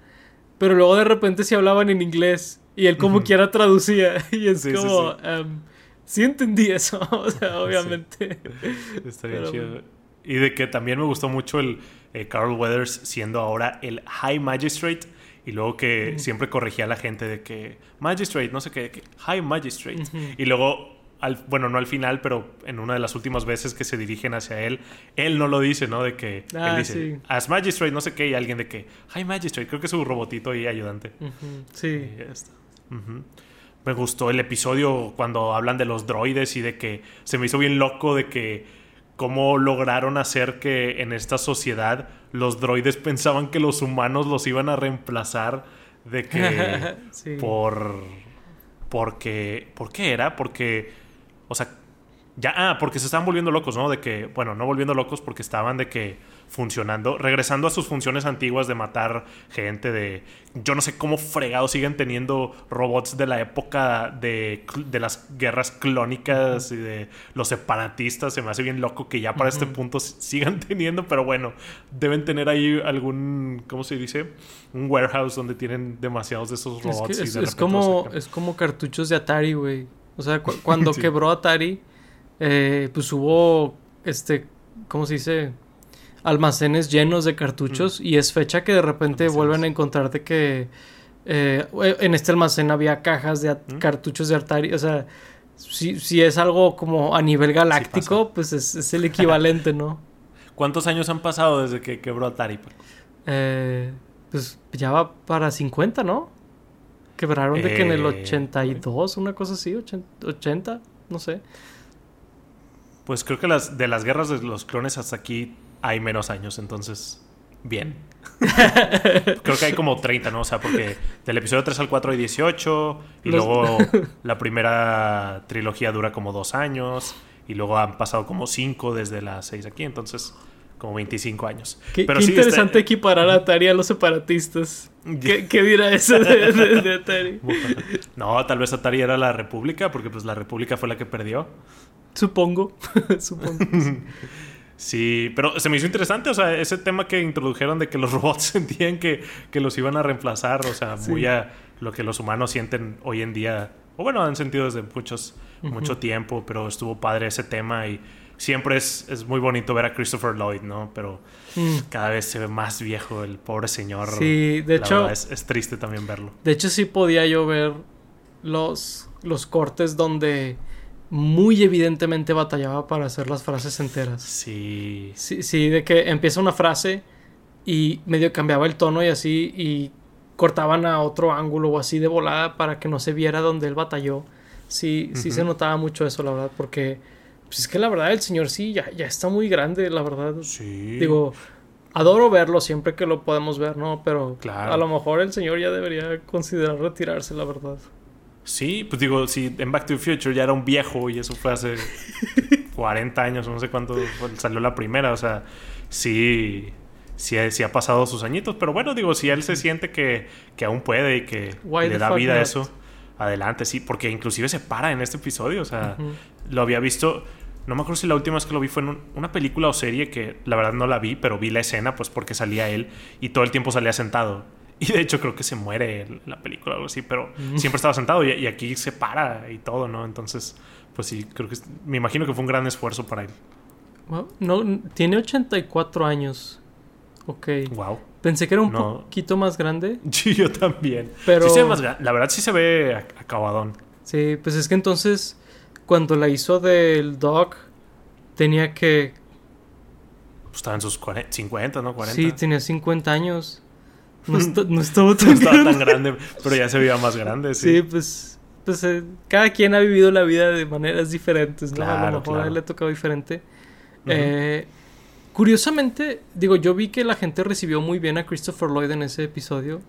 pero luego de repente se hablaban en inglés y él como quiera traducía. (laughs) Y es como sí, em, sí. entendí eso (laughs) o sea obviamente. Está bien chido. y de que también me gustó mucho el, eh, Carl Weathers siendo ahora el High Magistrate y luego que siempre corregía a la gente de que Magistrate, no sé qué, High Magistrate. Y luego, al, bueno, no al final, pero en una de las últimas veces que se dirigen hacia él, él no lo dice, ¿no? De que él Ah, dice, sí. As Magistrate, no sé qué, y alguien de que High Magistrate, creo que es su robotito y ayudante. Sí. Y ya está. Me gustó el episodio cuando hablan de los droides y de que se me hizo bien loco de que cómo lograron hacer que en esta sociedad los droides pensaban que los humanos los iban a reemplazar de que (laughs) Sí. por porque ¿por qué era? Porque o sea, ya ah, porque se estaban volviendo locos, ¿no? De que bueno, no volviendo locos porque estaban de que funcionando, regresando a sus funciones antiguas de matar gente de yo no sé cómo fregados siguen teniendo robots de la época de, de las guerras clónicas y de los separatistas, se me hace bien loco que ya para este punto sigan (laughs) teniendo, pero bueno, deben tener ahí algún ¿cómo se dice? un warehouse donde tienen demasiados de esos Es, robots y de es como, es como cartuchos de Atari, güey. O sea, cu- (laughs) cuando Sí. quebró Atari, eh, pues hubo, este, ¿cómo se dice? Almacenes llenos de cartuchos y es fecha que de repente Almacenes. vuelven a encontrar de que eh, en este almacén había cajas de ¿Mm? cartuchos de Atari. O sea, si, si es algo como a nivel galáctico, pues es, es el equivalente, ¿no? (laughs) ¿Cuántos años han pasado desde que quebró Atari? Eh, pues ya va para 50, ¿no? Quebraron de que en el Eh, 82, una cosa así, 80, 80, no sé. Pues creo que las, de las guerras de los clones hasta aquí hay menos años, entonces, bien. (laughs) creo que hay como 30, ¿no? O sea, porque del episodio 3 al 4 hay 18, y Los- luego (laughs) la primera trilogía dura como dos años, y luego han pasado como 5 desde las 6 aquí, entonces como 25 años. Qué, Pero qué sí, interesante está- equiparar a Atari a los separatistas. ¿Qué, (laughs) qué dirá eso de, de- de Atari? (laughs) No, tal vez Atari era la República, porque pues la República fue la que perdió. Supongo. (laughs) Supongo. Sí, pero se me hizo interesante, o sea, ese tema que introdujeron de que los robots sentían que, que los iban a reemplazar, o sea, Sí. muy a lo que los humanos sienten hoy en día, o bueno, han sentido desde muchos, mucho tiempo, pero estuvo padre ese tema y siempre es, es muy bonito ver a Christopher Lloyd, ¿no? Pero Mm. cada vez se ve más viejo el pobre señor. Sí, de La hecho, es, es triste también verlo. de hecho sí podía yo ver los, los cortes donde muy evidentemente batallaba para hacer las frases enteras. Sí. Sí, sí, de que empieza una frase y medio cambiaba el tono y así y cortaban a otro ángulo o así de volada para que no se viera donde él batalló. Sí, sí se notaba mucho eso, la verdad, porque pues es que la verdad el señor sí ya, ya está muy grande, la verdad. Sí. Digo, adoro verlo siempre que lo podemos ver, ¿no? Pero Claro. a lo mejor el señor ya debería considerar retirarse, la verdad. Sí, pues digo, si en Back to the Future ya era un viejo y eso fue hace (laughs) 40 años, no sé cuánto salió la primera, o sea, sí, sí, sí ha pasado sus añitos, pero bueno, digo, si él se siente que, que aún puede y que Why le da vida a eso, adelante, sí, porque inclusive se para en este episodio, o sea, lo había visto, no me acuerdo si la última vez que lo vi fue en un- una película o serie que la verdad no la vi, pero vi la escena pues porque salía él y todo el tiempo salía sentado. (laughs) Y de hecho creo que se muere la película o algo así, pero siempre estaba sentado y, y aquí se para y todo, ¿no? Entonces, pues sí, creo que me imagino que fue un gran esfuerzo para él. Wow, No, tiene 84 años. Ok. Wow. Pensé que era un No. poquito más grande. (laughs) Sí, yo también. Pero- Sí se ve más la verdad sí se ve ac- acabadón. Sí, pues es que entonces cuando la hizo del Doc tenía que... Pues estaba en sus 40, 50, ¿no? 40. Sí, tenía 50 años. No, (laughs) no estaba tan No estaba grande. tan grande, pero ya se veía más grande, sí. Sí, pues, pues eh, cada quien ha vivido la vida de maneras diferentes, ¿no? a Claro, lo mejor a claro. él le ha tocado diferente. Eh, curiosamente, digo, yo vi que la gente recibió muy bien a Christopher Lloyd en ese episodio.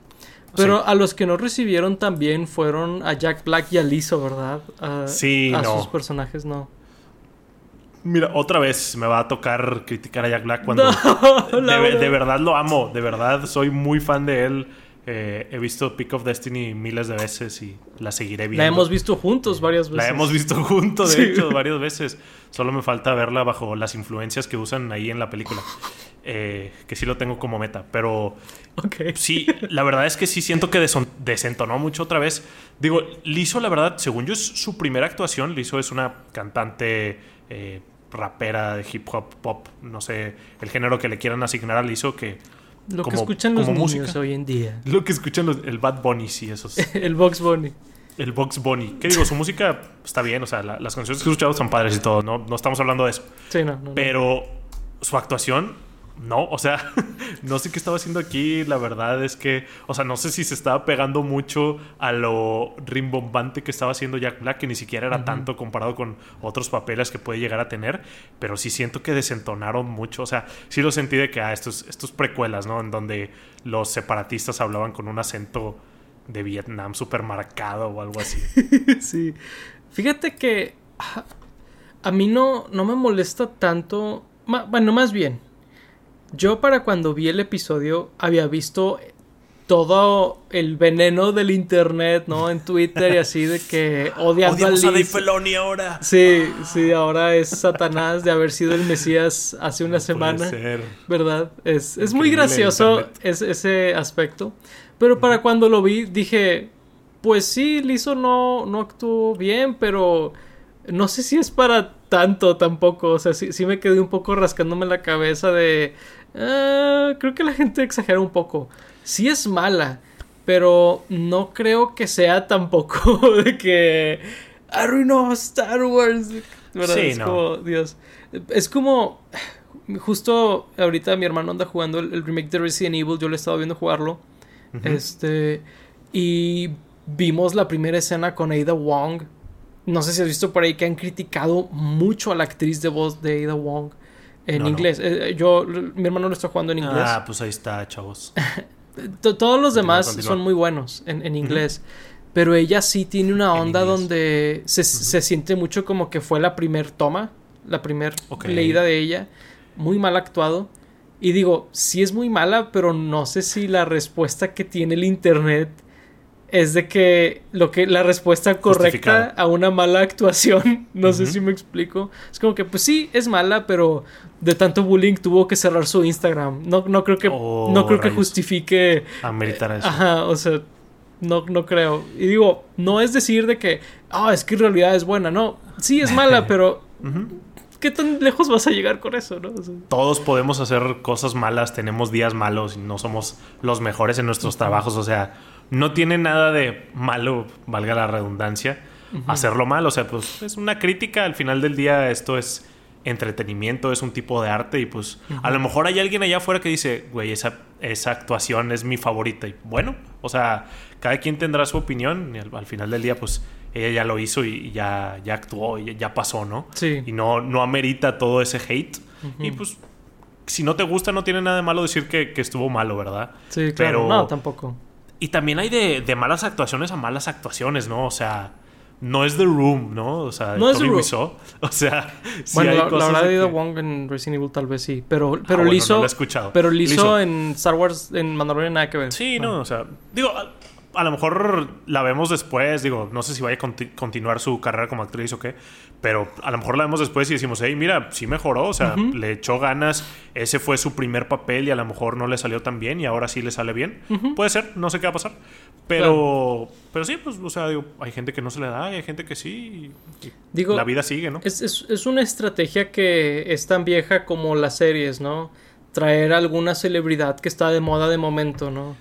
Pero Sí. a los que no recibieron también fueron a Jack Black y a Lizzo, ¿verdad? A, Sí, a no. sus personajes, no. Mira, otra vez me va a tocar criticar a Jack Black cuando (laughs) No, de, verdad. de verdad lo amo, de verdad soy muy fan de él. Eh, he visto Pick of Destiny miles de veces y la seguiré viendo. La hemos visto juntos varias veces. La hemos visto (laughs) juntos, de Sí. hecho, varias veces. Solo me falta verla bajo las influencias que usan ahí en la película. Eh, que sí lo tengo como meta. Pero Ok. sí, la verdad es que sí siento que desentonó mucho otra vez. Digo, Lizzo, la verdad, según yo, es su primera actuación. Lizzo es una cantante eh, rapera de hip hop, pop, no sé, el género que le quieran asignar a Lizzo que... Lo que escuchan los niños hoy en día. Lo que escuchan los, el Bad Bunny, sí, esos. (laughs) el Box Bunny. El Box Bunny. ¿Qué digo? Su música está bien, o sea, las canciones que he escuchado son padres y todo, no, no estamos hablando de eso. Sí, no, no Pero su actuación no, o sea, (laughs) no sé qué estaba haciendo aquí. La verdad es que, o sea, no sé si se estaba pegando mucho a lo rimbombante que estaba haciendo Jack Black, que ni siquiera era tanto comparado con otros papeles que puede llegar a tener. Pero sí siento que desentonaron mucho. O sea, sí lo sentí de que, ah, estos, estos precuelas, ¿no? En donde los separatistas hablaban con un acento de Vietnam súper marcado o algo así. (laughs) sí. Fíjate que ah, a mí no, no me molesta tanto. Bueno, más bien yo para cuando vi el episodio había visto todo el veneno del internet, ¿no? En Twitter y así de que (laughs) odiando a, Dave ahora. Sí, sí, ahora es Satanás de haber sido el Mesías hace una semana. ¿Verdad? Es, es muy gracioso ese aspecto. Pero para cuando lo vi dije, pues sí, Lizo no, no actuó bien, pero no sé si es para tanto tampoco. O sea, sí, sí me quedé un poco rascándome la cabeza de Ah, creo que la gente exagera un poco. Sí es mala, pero no creo que sea tampoco (laughs) de que arruinó Star Wars. es como, Dios. Es como. Justo ahorita mi hermano anda jugando el, remake de Resident Evil. Yo le he estado viendo jugarlo. Este. Y vimos la primera escena con Ada Wong. No sé si has visto por ahí que han criticado mucho a la actriz de voz de Ada Wong. En inglés. Eh, yo, mi hermano lo está jugando en inglés. Ah, pues ahí está, chavos. (laughs) Todos los demás son muy buenos en, inglés. Pero ella sí tiene una onda donde se, siente mucho como que fue la primer toma, la primer leída de ella. Muy mal actuado. Y digo, sí es muy mala, pero no sé si la respuesta que tiene el internet es de que lo que la respuesta correcta a una mala actuación, (laughs) no sé si me explico, es como que pues sí es mala, pero de tanto bullying tuvo que cerrar su Instagram. No, no creo que oh, no creo que justifique ameritar eso. Ajá, o sea, no, no creo. Y digo, no es decir de que, ah, es que en realidad es buena, no. Sí es mala, (laughs) pero ¿qué tan lejos vas a llegar con eso, no? Todos podemos hacer cosas malas, tenemos días malos y no somos los mejores en nuestros trabajos, o sea, no tiene nada de malo, valga la redundancia, hacerlo mal. O sea, pues es una crítica. Al final del día, esto es entretenimiento, es un tipo de arte. Y pues a lo mejor hay alguien allá afuera que dice, güey, esa, esa actuación es mi favorita. Y bueno, o sea, cada quien tendrá su opinión. Y al, final del día, pues ella ya lo hizo y, ya, ya actuó y ya pasó, ¿no? Sí. Y no, no amerita todo ese hate. Y pues si no te gusta, no tiene nada de malo decir que, estuvo malo, ¿verdad? Sí, claro. Pero, no, tampoco. Y también hay de, malas actuaciones a malas actuaciones, ¿no? O sea, no es The Room, ¿no? O sea, no es The Room. (laughs) O sea, bueno, la, verdad de Wong en Resident Evil tal vez sí, pero pero ah, hizo, escuchado. pero lo hizo en Star Wars en Mandalorian nada que ver. Sí, no, o sea, digo, a, lo mejor la vemos después, digo, no sé si vaya a continuar su carrera como actriz o qué, pero a lo mejor la vemos después y decimos, hey, mira, sí mejoró, o sea, le echó ganas, ese fue su primer papel y a lo mejor no le salió tan bien y ahora sí le sale bien. Puede ser, no sé qué va a pasar. Pero, pero sí, pues, o sea, digo, hay gente que no se le da y hay gente que sí. digo, la vida sigue, ¿no? Es, es, es, una estrategia que es tan vieja como las series, ¿no? Traer alguna celebridad que está de moda de momento, ¿no?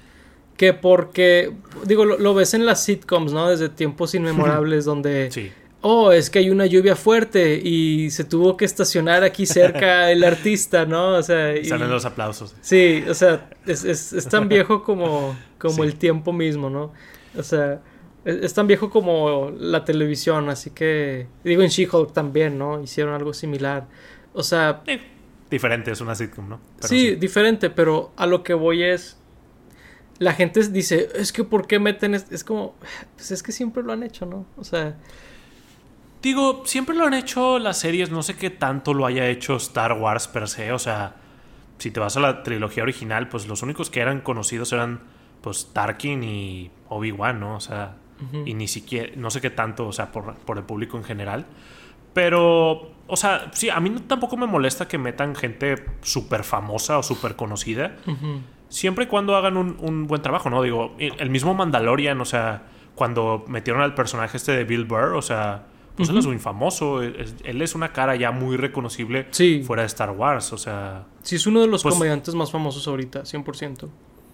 Que porque, digo, lo, lo ves en las sitcoms, ¿no? Desde tiempos (laughs) inmemorables donde... Sí oh, es que hay una lluvia fuerte y se tuvo que estacionar aquí cerca (laughs) el artista, ¿no? O sea, y, salen los aplausos. Sí, o sea, es, es, es tan viejo como, como el tiempo mismo, ¿no? O sea, es, tan viejo como la televisión, así que digo en She-Hulk también, ¿no? Hicieron algo similar. O sea, diferente, es una sitcom, ¿no? sí, diferente, pero a lo que voy es la gente dice, es que ¿por qué meten? Es, es como, pues es que siempre lo han hecho, ¿no? O sea, Digo, siempre lo han hecho las series, no sé qué tanto lo haya hecho Star Wars per se, o sea, si te vas a la trilogía original, pues los únicos que eran conocidos eran pues Tarkin y Obi-Wan, ¿no? O sea, y ni siquiera, no sé qué tanto, o sea, por, por el público en general. Pero, o sea, sí, a mí tampoco me molesta que metan gente súper famosa o súper conocida. Siempre y cuando hagan un, un, buen trabajo, ¿no? Digo, el mismo Mandalorian, o sea, cuando metieron al personaje este de Bill Burr, o sea, pues él es muy famoso. Él es una cara ya muy reconocible fuera de Star Wars. O sea. Sí, es uno de los pues comediantes más famosos ahorita, 100%.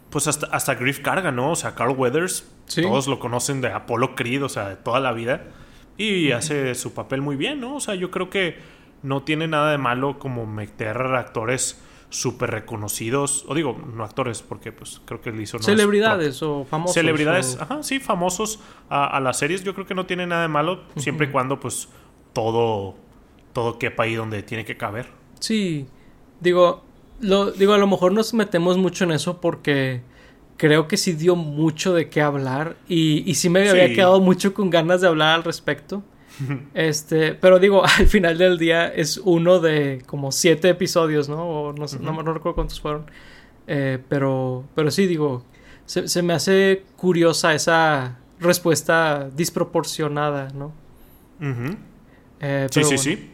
Pues hasta, hasta Griff Carga, ¿no? O sea, Carl Weathers. Todos lo conocen de Apollo Creed, o sea, de toda la vida. Y hace su papel muy bien, ¿no? O sea, yo creo que no tiene nada de malo como meter actores súper reconocidos, o digo, no actores, porque pues creo que él hizo... Celebridades o famosos. Celebridades, ajá, sí, famosos a, las series, yo creo que no tiene nada de malo, siempre y cuando pues todo, todo quepa ahí donde tiene que caber. Sí, digo, lo, digo, a lo mejor nos metemos mucho en eso porque creo que sí dio mucho de qué hablar y, y sí me había quedado mucho con ganas de hablar al respecto. (laughs) Este, pero digo, (laughs) al final del día es uno de como siete episodios, ¿no? O no, no, recuerdo cuántos fueron. Eh, pero, pero sí, digo, se, me hace curiosa esa respuesta disproporcionada, ¿no? Eh, sí, sí, sí.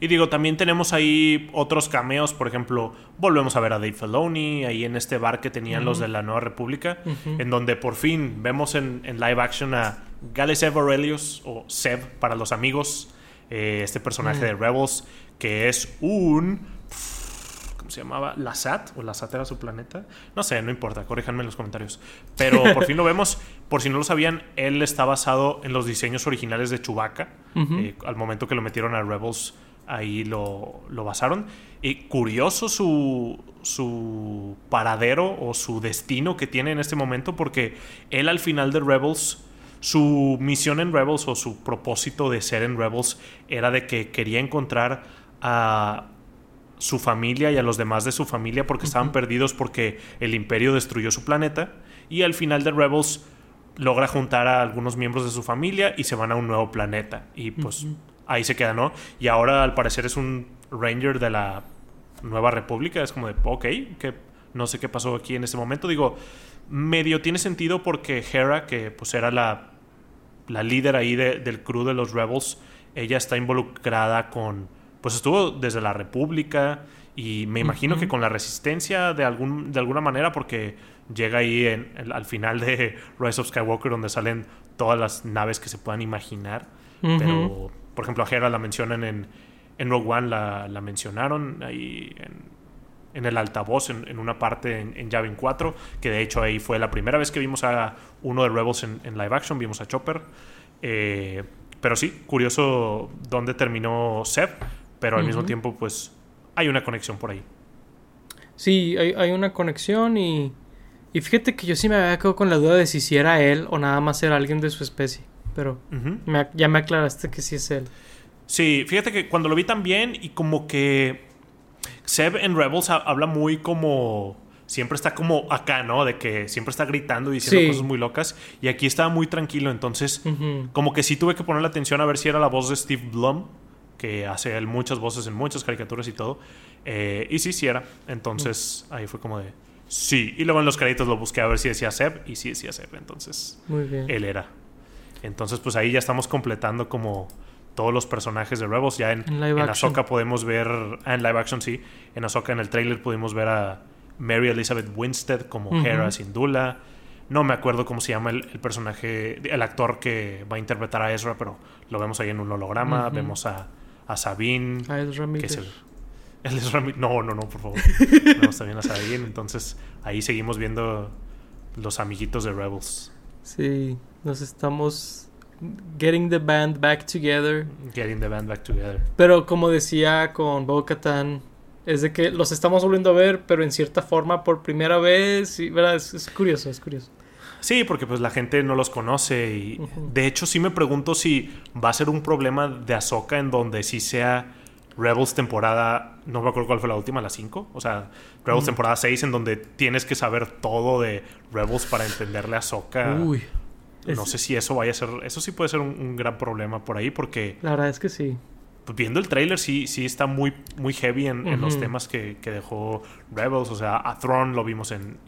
Y digo, también tenemos ahí otros cameos, por ejemplo, volvemos a ver a Dave Filoni ahí en este bar que tenían los de la Nueva República, en donde por fin vemos en, en live action a Galesev Aurelius, o Seb para los amigos, eh, este personaje mm. de Rebels, que es un... ¿Cómo se llamaba? ¿Lasat? ¿O Lasat era su planeta? No sé, no importa, corríjanme en los comentarios. Pero (laughs) por fin lo vemos, por si no lo sabían, él está basado en los diseños originales de Chewbacca. Eh, al momento que lo metieron a Rebels, ahí lo, lo basaron. Y curioso su, su paradero o su destino que tiene en este momento, porque él al final de Rebels su misión en Rebels o su propósito de ser en Rebels era de que quería encontrar a su familia y a los demás de su familia porque estaban perdidos porque el imperio destruyó su planeta y al final de Rebels logra juntar a algunos miembros de su familia y se van a un nuevo planeta y pues ahí se queda, ¿no? Y ahora al parecer es un ranger de la Nueva República, es como de, ok, que no sé qué pasó aquí en este momento, digo, medio tiene sentido porque Hera, que pues era la la líder ahí del crew de los Rebels, ella está involucrada con, pues estuvo desde la República y me imagino que con la resistencia de, algún, de alguna manera porque llega ahí en, al final de Rise of Skywalker donde salen todas las naves que se puedan imaginar. Pero, por ejemplo, a Hera la mencionan en, en Rogue One, la, la mencionaron ahí en, en el altavoz en, una parte en, en, Yavin 4, que de hecho ahí fue la primera vez que vimos a uno de Rebels en, live action, vimos a Chopper. Eh, pero sí, curioso dónde terminó Seb, pero al mismo tiempo pues hay una conexión por ahí. Sí, hay, una conexión y, y fíjate que yo sí me había quedado con la duda de si, si era él o nada más era alguien de su especie, pero ya me aclaraste que sí es él. Sí, fíjate que cuando lo vi también y como que Seb en Rebels habla muy como. Siempre está como acá, ¿no? De que siempre está gritando y diciendo cosas muy locas. Y aquí estaba muy tranquilo. Entonces, como que sí tuve que poner la atención a ver si era la voz de Steve Blum, que hace él muchas voces en muchas caricaturas y todo. Eh, y sí, sí era. Entonces, ahí fue como de. Sí. Y luego en los créditos lo busqué a ver si decía Seb. Y sí decía Seb. Entonces, él era. Entonces, pues ahí ya estamos completando como todos los personajes de Rebels. Ya en, en, Ahsoka podemos ver, ah, en live action sí, en Ahsoka en el trailer pudimos ver a Mary Elizabeth Winstead como Hera Syndulla. No me acuerdo cómo se llama el, personaje, el actor que va a interpretar a Ezra, pero lo vemos ahí en un holograma. Vemos a, a Sabine. A Ezra que es el, No, no, no, por favor. (laughs) Vemos también a Sabine. Entonces ahí seguimos viendo los amiguitos de Rebels. Sí, nos estamos Getting the band back together. Getting the band back together. Pero como decía con Bo Katan, es de que los estamos volviendo a ver, pero en cierta forma por primera vez. Y, ¿verdad? Es, curioso, es curioso. Sí, porque pues la gente no los conoce y de hecho sí me pregunto si va a ser un problema de Ahsoka en donde sí sea Rebels temporada, no me acuerdo cuál fue la última, la 5, o sea, Rebels temporada 6 en donde tienes que saber todo de Rebels para entenderle a Ahsoka. Uy. No sé si eso vaya a ser. Eso sí puede ser un, gran problema por ahí, porque. La verdad es que sí. Pues viendo el trailer, sí, sí está muy, muy heavy en, los temas que, dejó Rebels. O sea, a Thrawn lo vimos en,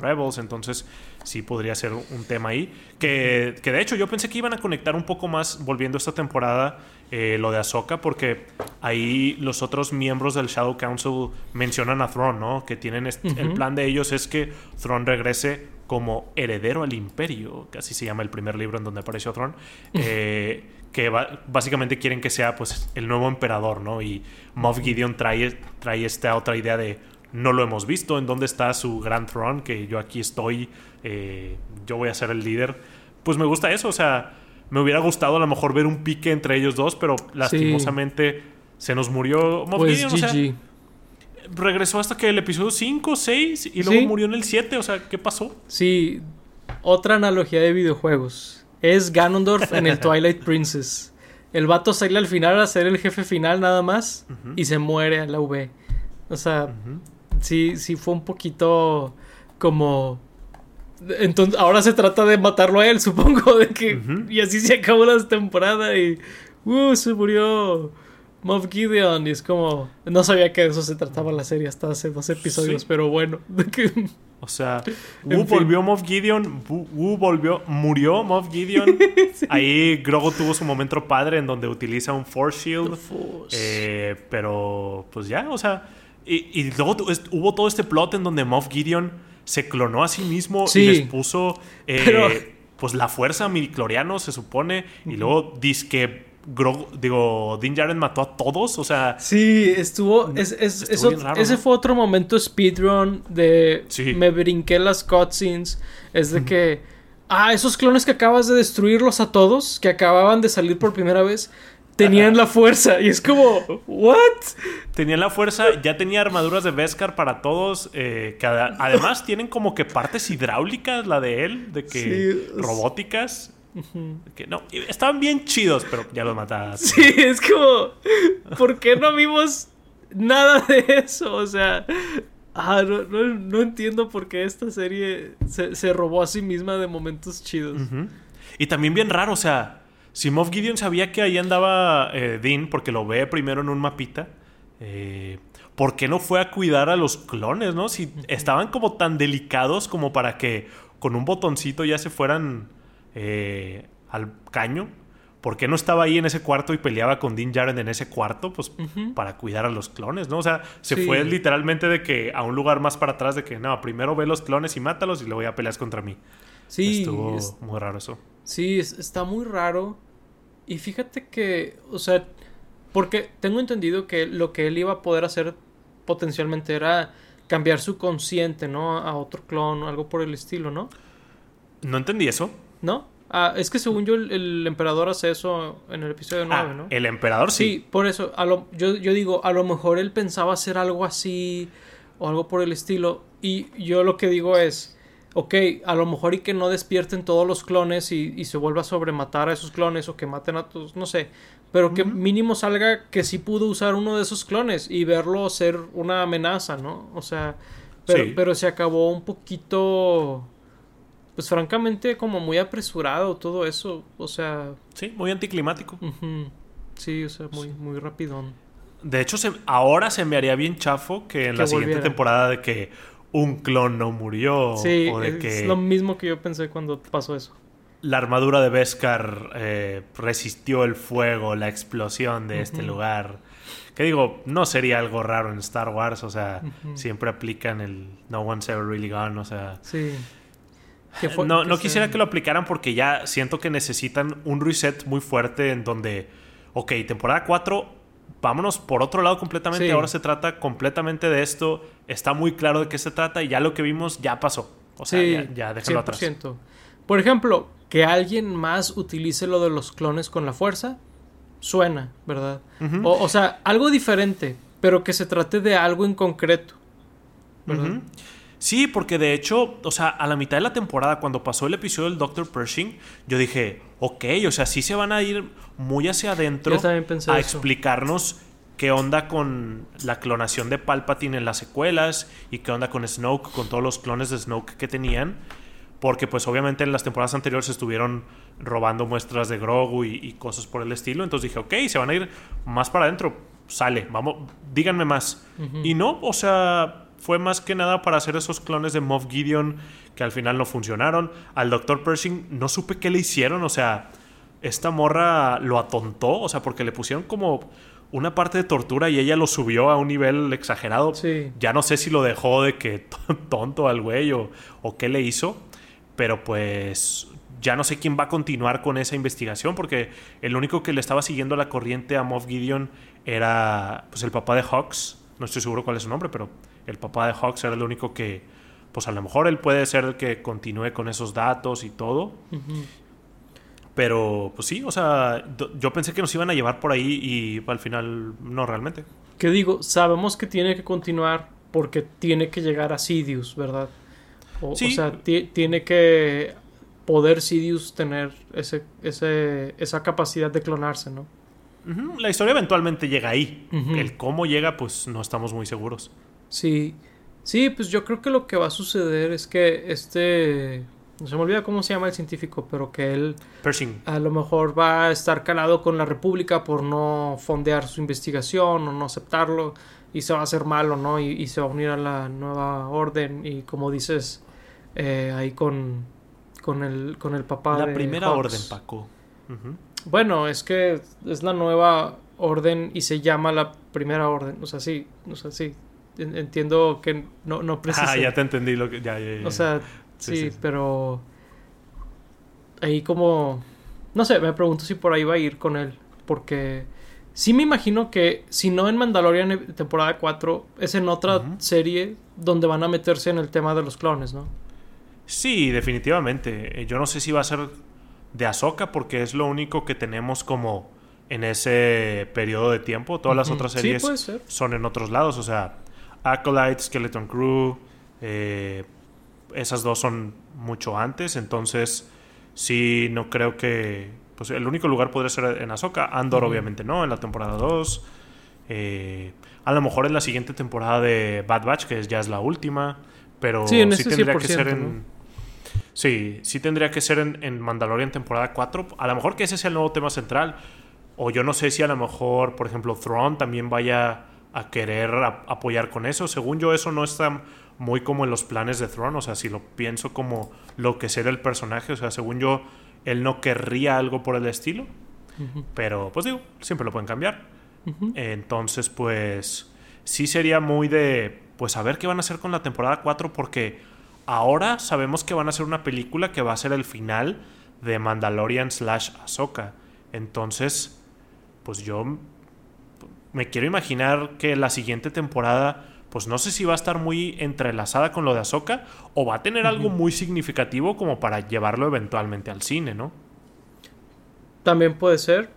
Rebels, entonces sí podría ser un tema ahí. Que, que, de hecho yo pensé que iban a conectar un poco más, volviendo esta temporada, eh, lo de Ahsoka, porque ahí los otros miembros del Shadow Council mencionan a Thrawn, ¿no? Que tienen. El plan de ellos es que Thrawn regrese como heredero al imperio, que así se llama el primer libro en donde apareció Tron, (laughs) eh, que básicamente quieren que sea pues el nuevo emperador, ¿no? Y Moff Gideon trae, trae esta otra idea de no lo hemos visto, en dónde está su Grand Throne, que yo aquí estoy, eh, yo voy a ser el líder. Pues me gusta eso, o sea, me hubiera gustado a lo mejor ver un pique entre ellos dos, pero lastimosamente se nos murió Moff pues Gideon, regresó hasta que el episodio 5, 6 y luego murió en el 7, o sea, ¿qué pasó? Sí, otra analogía de videojuegos. Es Ganondorf en el (laughs) Twilight Princess. El vato sale al final a ser el jefe final nada más y se muere a la V. O sea, sí, sí fue un poquito como... Entonces, ahora se trata de matarlo a él, (laughs) supongo, de que... Y así se acabó la temporada y... Uh, se murió Moff Gideon. Y es como... No sabía que de eso se trataba la serie hasta hace dos episodios, pero bueno. O sea, (laughs) Wu volvió Moff Gideon, Wu, volvió, murió Moff Gideon. (laughs) Ahí Grogu tuvo su momento padre en donde utiliza un Force Shield. Eh, pero, pues ya, o sea, y, luego hubo todo este plot en donde Moff Gideon se clonó a sí mismo y les puso eh, pues la fuerza a se supone. Y luego dice que digo, Din Djarin mató a todos, o sea... Sí, estuvo... ese fue otro momento speedrun de... Me brinqué las cutscenes. Es de que... Ah, esos clones que acabas de destruirlos a todos, que acababan de salir por primera vez, tenían la fuerza. Y es como, ¿what? Tenían la fuerza, ya tenía armaduras de Beskar para todos. Eh, que además tienen como que partes hidráulicas, la de él, de que robóticas. Que no, estaban bien chidos, pero ya los mataste. Sí, es como, ¿por qué no vimos nada de eso? O sea, ah, no, entiendo por qué esta serie se, robó a sí misma de momentos chidos. Y también bien raro, o sea, si Moff Gideon sabía que ahí andaba eh, Dean, porque lo ve primero en un mapita, eh, ¿por qué no fue a cuidar a los clones, no? Si estaban como tan delicados como para que con un botoncito ya se fueran eh, al caño. ¿Por qué no estaba ahí en ese cuarto y peleaba con Dean Jaren en ese cuarto? Pues para cuidar a los clones, ¿no? O sea, se fue literalmente de que a un lugar más para atrás de que, no, primero ve los clones y mátalos y luego ya peleas contra mí. Sí. Estuvo muy raro eso. Sí, está muy raro. Y fíjate que, o sea, porque tengo entendido que lo que él iba a poder hacer potencialmente era cambiar su consciente, ¿no? A otro clon o algo por el estilo, ¿no? No entendí eso. ¿No? Ah, es que según yo, el, emperador hace eso en el episodio 9, ah, ¿no? El emperador sí. Sí, por eso. A lo, yo, yo digo, a lo mejor él pensaba hacer algo así o algo por el estilo. Y yo lo que digo es, ok, a lo mejor y que no despierten todos los clones y, se vuelva a sobrematar a esos clones o que maten a todos, no sé. Pero que mínimo salga que sí pudo usar uno de esos clones y verlo ser una amenaza, ¿no? O sea, pero, pero se acabó un poquito pues francamente como muy apresurado todo eso, o sea... Sí, muy anticlimático. Sí, o sea, muy, muy rapidón. De hecho, ahora se me haría bien chafo que en la siguiente temporada de que un clon no murió. Sí, o de es lo mismo que yo pensé cuando pasó eso. La armadura de Beskar eh, resistió el fuego, la explosión de este lugar. Que digo, no sería algo raro en Star Wars, o sea, siempre aplican el No One's Ever Really Gone, o sea... Sí no, no quisiera que lo aplicaran porque ya siento que necesitan un reset muy fuerte en donde, ok, temporada 4, vámonos por otro lado completamente. Ahora se trata completamente de esto. Está muy claro de qué se trata y ya lo que vimos ya pasó. O sea, ya, ya déjalo atrás. Por ejemplo, que alguien más utilice lo de los clones con la fuerza, suena, ¿verdad? o, sea, algo diferente, pero que se trate de algo en concreto. ¿verdad? Sí, porque de hecho, o sea, a la mitad de la temporada, cuando pasó el episodio del Dr. Pershing, yo dije, ok, o sea, sí se van a ir muy hacia adentro a explicarnos qué onda con la clonación de Palpatine en las secuelas y qué onda con Snoke, con todos los clones de Snoke que tenían. Porque pues obviamente en las temporadas anteriores estuvieron robando muestras de Grogu y, cosas por el estilo. Entonces dije, ok, se van a ir más para adentro. Sale, vamos, díganme más. Y no, o sea, fue más que nada para hacer esos clones de Moff Gideon que al final no funcionaron. Al Dr. Pershing no supe qué le hicieron, o sea, esta morra lo atontó, o sea, porque le pusieron como una parte de tortura y ella lo subió a un nivel exagerado. Ya no sé si lo dejó de que (laughs) tonto al güey o, qué le hizo, pero pues ya no sé quién va a continuar con esa investigación, porque el único que le estaba siguiendo la corriente a Moff Gideon era pues, el papá de Hawks. No estoy seguro cuál es su nombre, pero el papá de Hawks era el único que, pues a lo mejor él puede ser el que continúe con esos datos y todo. Pero, pues sí, o sea, yo pensé que nos iban a llevar por ahí y al final no realmente. ¿Qué digo? Sabemos que tiene que continuar porque tiene que llegar a Sidious, ¿verdad? O, sí. o sea, tiene que poder Sidious tener ese, ese, esa capacidad de clonarse, ¿no? La historia eventualmente llega ahí. El cómo llega, pues no estamos muy seguros. Sí. Sí, pues yo creo que lo que va a suceder es que este. No se me olvida cómo se llama el científico, pero que él. Pershing. A lo mejor va a estar calado con la República por no fondear su investigación o no aceptarlo. Y se va a hacer malo, ¿no? Y, se va a unir a la nueva orden. Y como dices, eh, ahí con. Con el, con el papá la primera orden, Paco. Bueno, es que es la nueva orden y se llama la primera orden. O sea, sí, o sea, sí, entiendo que no, no Ah, ya te entendí lo que... Ya, ya, O sea, sí, pero... Ahí como... No sé, me pregunto si por ahí va a ir con él. Porque sí me imagino que si no en Mandalorian temporada 4, es en otra serie donde van a meterse en el tema de los clones, ¿no? Sí, definitivamente. Eh, yo no sé si va a ser de Ahsoka porque es lo único que tenemos como en ese periodo de tiempo. Todas las otras series son en otros lados. O sea, Acolyte, Skeleton Crew, eh, esas dos son mucho antes, entonces sí, no creo que... Pues el único lugar podría ser en Ahsoka, Andor obviamente no, en la temporada 2. Eh, a lo mejor en la siguiente temporada de Bad Batch, que ya es la última, pero sí, tendría que ser en... Sí, sí tendría que ser en, en Mandalorian temporada 4. A lo mejor que ese sea el nuevo tema central. O yo no sé si a lo mejor, por ejemplo, Thrawn también vaya a querer apoyar con eso. Según yo, eso no está muy como en los planes de Throne. O sea, si lo pienso como lo que será el personaje. O sea, según yo, él no querría algo por el estilo. Pero, pues digo, siempre lo pueden cambiar. Entonces, pues, sí sería muy de, pues, a ver qué van a hacer con la temporada 4. Porque ahora sabemos que van a hacer una película que va a ser el final de Mandalorian slash Ahsoka. Entonces, pues yo me quiero imaginar que la siguiente temporada, pues no sé si va a estar muy entrelazada con lo de Ahsoka o va a tener algo muy significativo como para llevarlo eventualmente al cine, ¿no? También puede ser,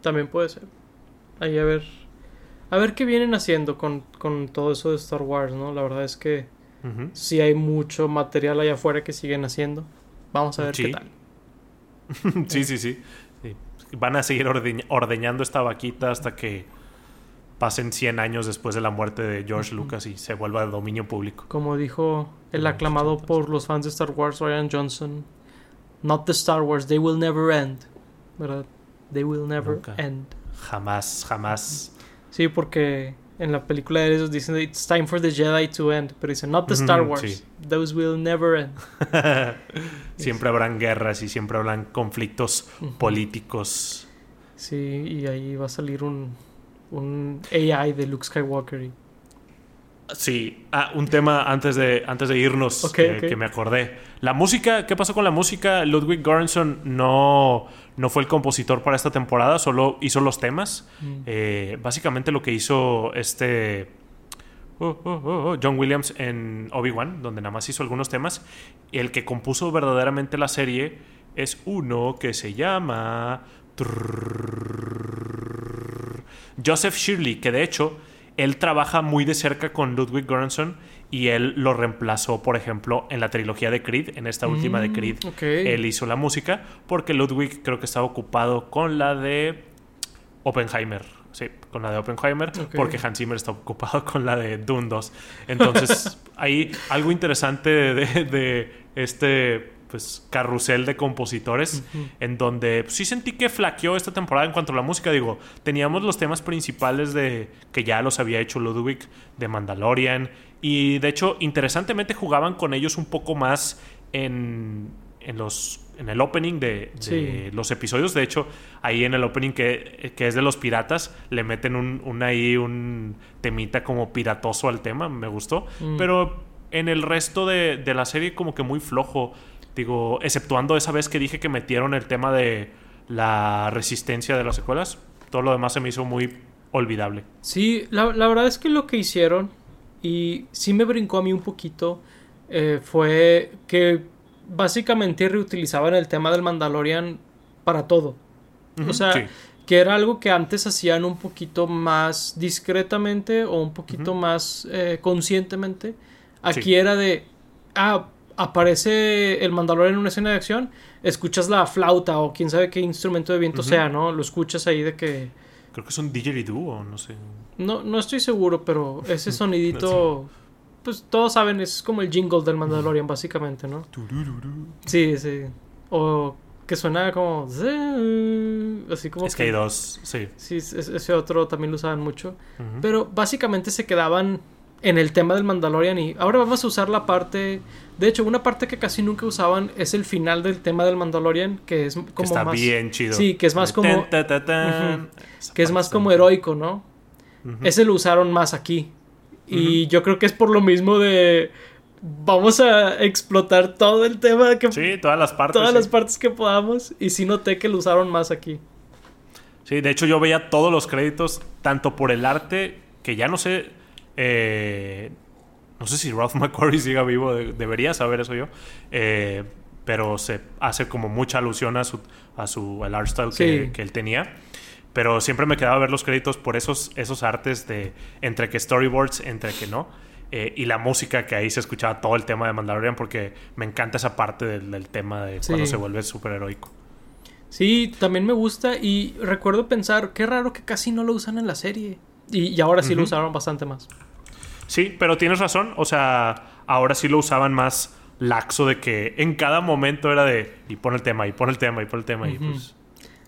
también puede ser. Ahí a ver, a ver qué vienen haciendo con, todo eso de Star Wars, ¿no? La verdad es que si hay mucho material allá afuera que siguen haciendo. Vamos a ver qué tal. (laughs) sí, sí, sí, sí, Van a seguir ordeñando esta vaquita hasta que pasen 100 años después de la muerte de George Lucas y se vuelva de dominio público. Como dijo el aclamado por los fans de Star Wars, Ryan Johnson, not the Star Wars, they will never end. ¿Verdad? They will never end. Jamás, jamás. Sí, porque en la película de ellos dicen it's time for the Jedi to end, pero dicen not the Star Wars, those will never end. (laughs) siempre habrán guerras y siempre habrán conflictos políticos. Sí, y ahí va a salir un un AI de Luke Skywalker. Sí, ah, un tema antes de, antes de irnos eh, que me acordé. La música, ¿qué pasó con la música? Ludwig Göransson no, no fue el compositor para esta temporada, solo hizo los temas. Mm. Eh, básicamente lo que hizo este oh, oh, oh, John Williams en Obi-Wan, donde nada más hizo algunos temas. El que compuso verdaderamente la serie es uno que se llama... Joseph Shirley, que de hecho él trabaja muy de cerca con Ludwig Göransson y él lo reemplazó, por ejemplo, en la trilogía de Creed, en esta última de mm, Creed. Él hizo la música porque Ludwig creo que estaba ocupado con la de Oppenheimer. Sí, con la de Oppenheimer, porque Hans Zimmer está ocupado (laughs) con la de Dune 2. Entonces, (laughs) hay algo interesante de este pues carrusel de compositores en donde pues, sí sentí que flaqueó esta temporada en cuanto a la música. Digo teníamos los temas principales de que ya los había hecho Ludwig de Mandalorian y de hecho interesantemente jugaban con ellos un poco más en, en los en el opening de, los episodios. De hecho ahí en el opening que, es de los piratas le meten un, ahí un temita como piratoso al tema me gustó. Mm. pero en el resto de, de la serie como que muy flojo Digo, exceptuando esa vez que dije que metieron el tema de la resistencia de las secuelas, todo lo demás se me hizo muy olvidable. Sí, la, la verdad es que lo que hicieron, y sí me brincó a mí un poquito, eh, fue que básicamente reutilizaban el tema del Mandalorian para todo. o sea, que era algo que antes hacían un poquito más discretamente o un poquito más eh, conscientemente. Aquí era de, ah, aparece el Mandalorian en una escena de acción, escuchas la flauta o quién sabe qué instrumento de viento sea, ¿no? Lo escuchas ahí de que... Creo que es un didgeridoo o no sé. No, no estoy seguro, pero ese (laughs) sonidito... Pues todos saben, es como el jingle del Mandalorian, básicamente, ¿no? Sí, sí. O que suena como... Así como... Es que hay dos, sí. Sí, ese otro también lo usaban mucho. Pero básicamente se quedaban en el tema del Mandalorian y ahora vamos a usar la parte de hecho una parte que casi nunca usaban es el final del tema del Mandalorian que es como Está bien chido. sí que es más como que es más como heroico no ese lo usaron más aquí. Y yo creo que es por lo mismo de vamos a explotar todo el tema que sí todas las partes todas las partes que podamos y sí noté que lo usaron más aquí. Sí de hecho yo veía todos los créditos tanto por el arte que ya no sé eh, no sé si Ralph (laughs) McQuarrie siga vivo, debería saber eso yo. Eh, pero se hace como mucha alusión a su, a su el art style que, él tenía. Pero siempre me quedaba ver los créditos por esos, esos artes de entre que storyboards, entre que no. Eh, y la música que ahí se escuchaba todo el tema de Mandalorian porque me encanta esa parte del, tema de cuando se vuelve súper heroico. Sí, también me gusta y recuerdo pensar, qué raro que casi no lo usan en la serie. Y, ahora sí lo usaron bastante más. Sí, pero tienes razón. O sea, ahora sí lo usaban más laxo de que en cada momento era de y pon el tema, y pon el tema, y pon el tema, y pues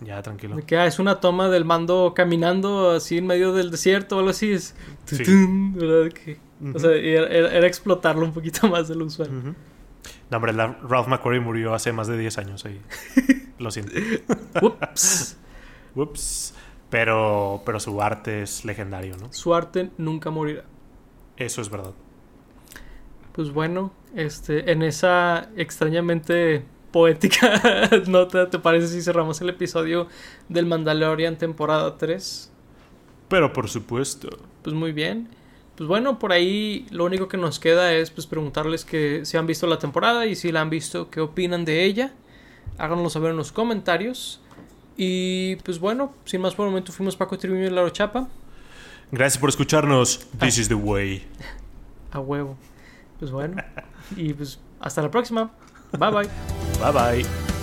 ya tranquilo. De que ah, es una toma del mando caminando así en medio del desierto o algo así. Es, sí. O sea, era, explotarlo un poquito (laughs) más de lo usual. No, hombre, Ralph McQuarrie murió hace más de 10 años ahí. lo siento. (laughs) Ups. Ups. Pero, pero su arte es legendario, ¿no? Su arte nunca morirá. Eso es verdad. Pues bueno, este, en esa extrañamente poética (laughs) nota, ¿te parece si cerramos el episodio del Mandalorian temporada 3? Pero por supuesto. Pues muy bien. Pues bueno, por ahí lo único que nos queda es pues preguntarles que si han visto la temporada y si la han visto, qué opinan de ella. Háganoslo saber en los comentarios. Y pues bueno, sin más por el momento fuimos Paco Tribuño y Laro Chapa. Gracias por escucharnos. This is the way. A huevo. Pues bueno. y pues hasta la próxima. Bye bye. Bye bye.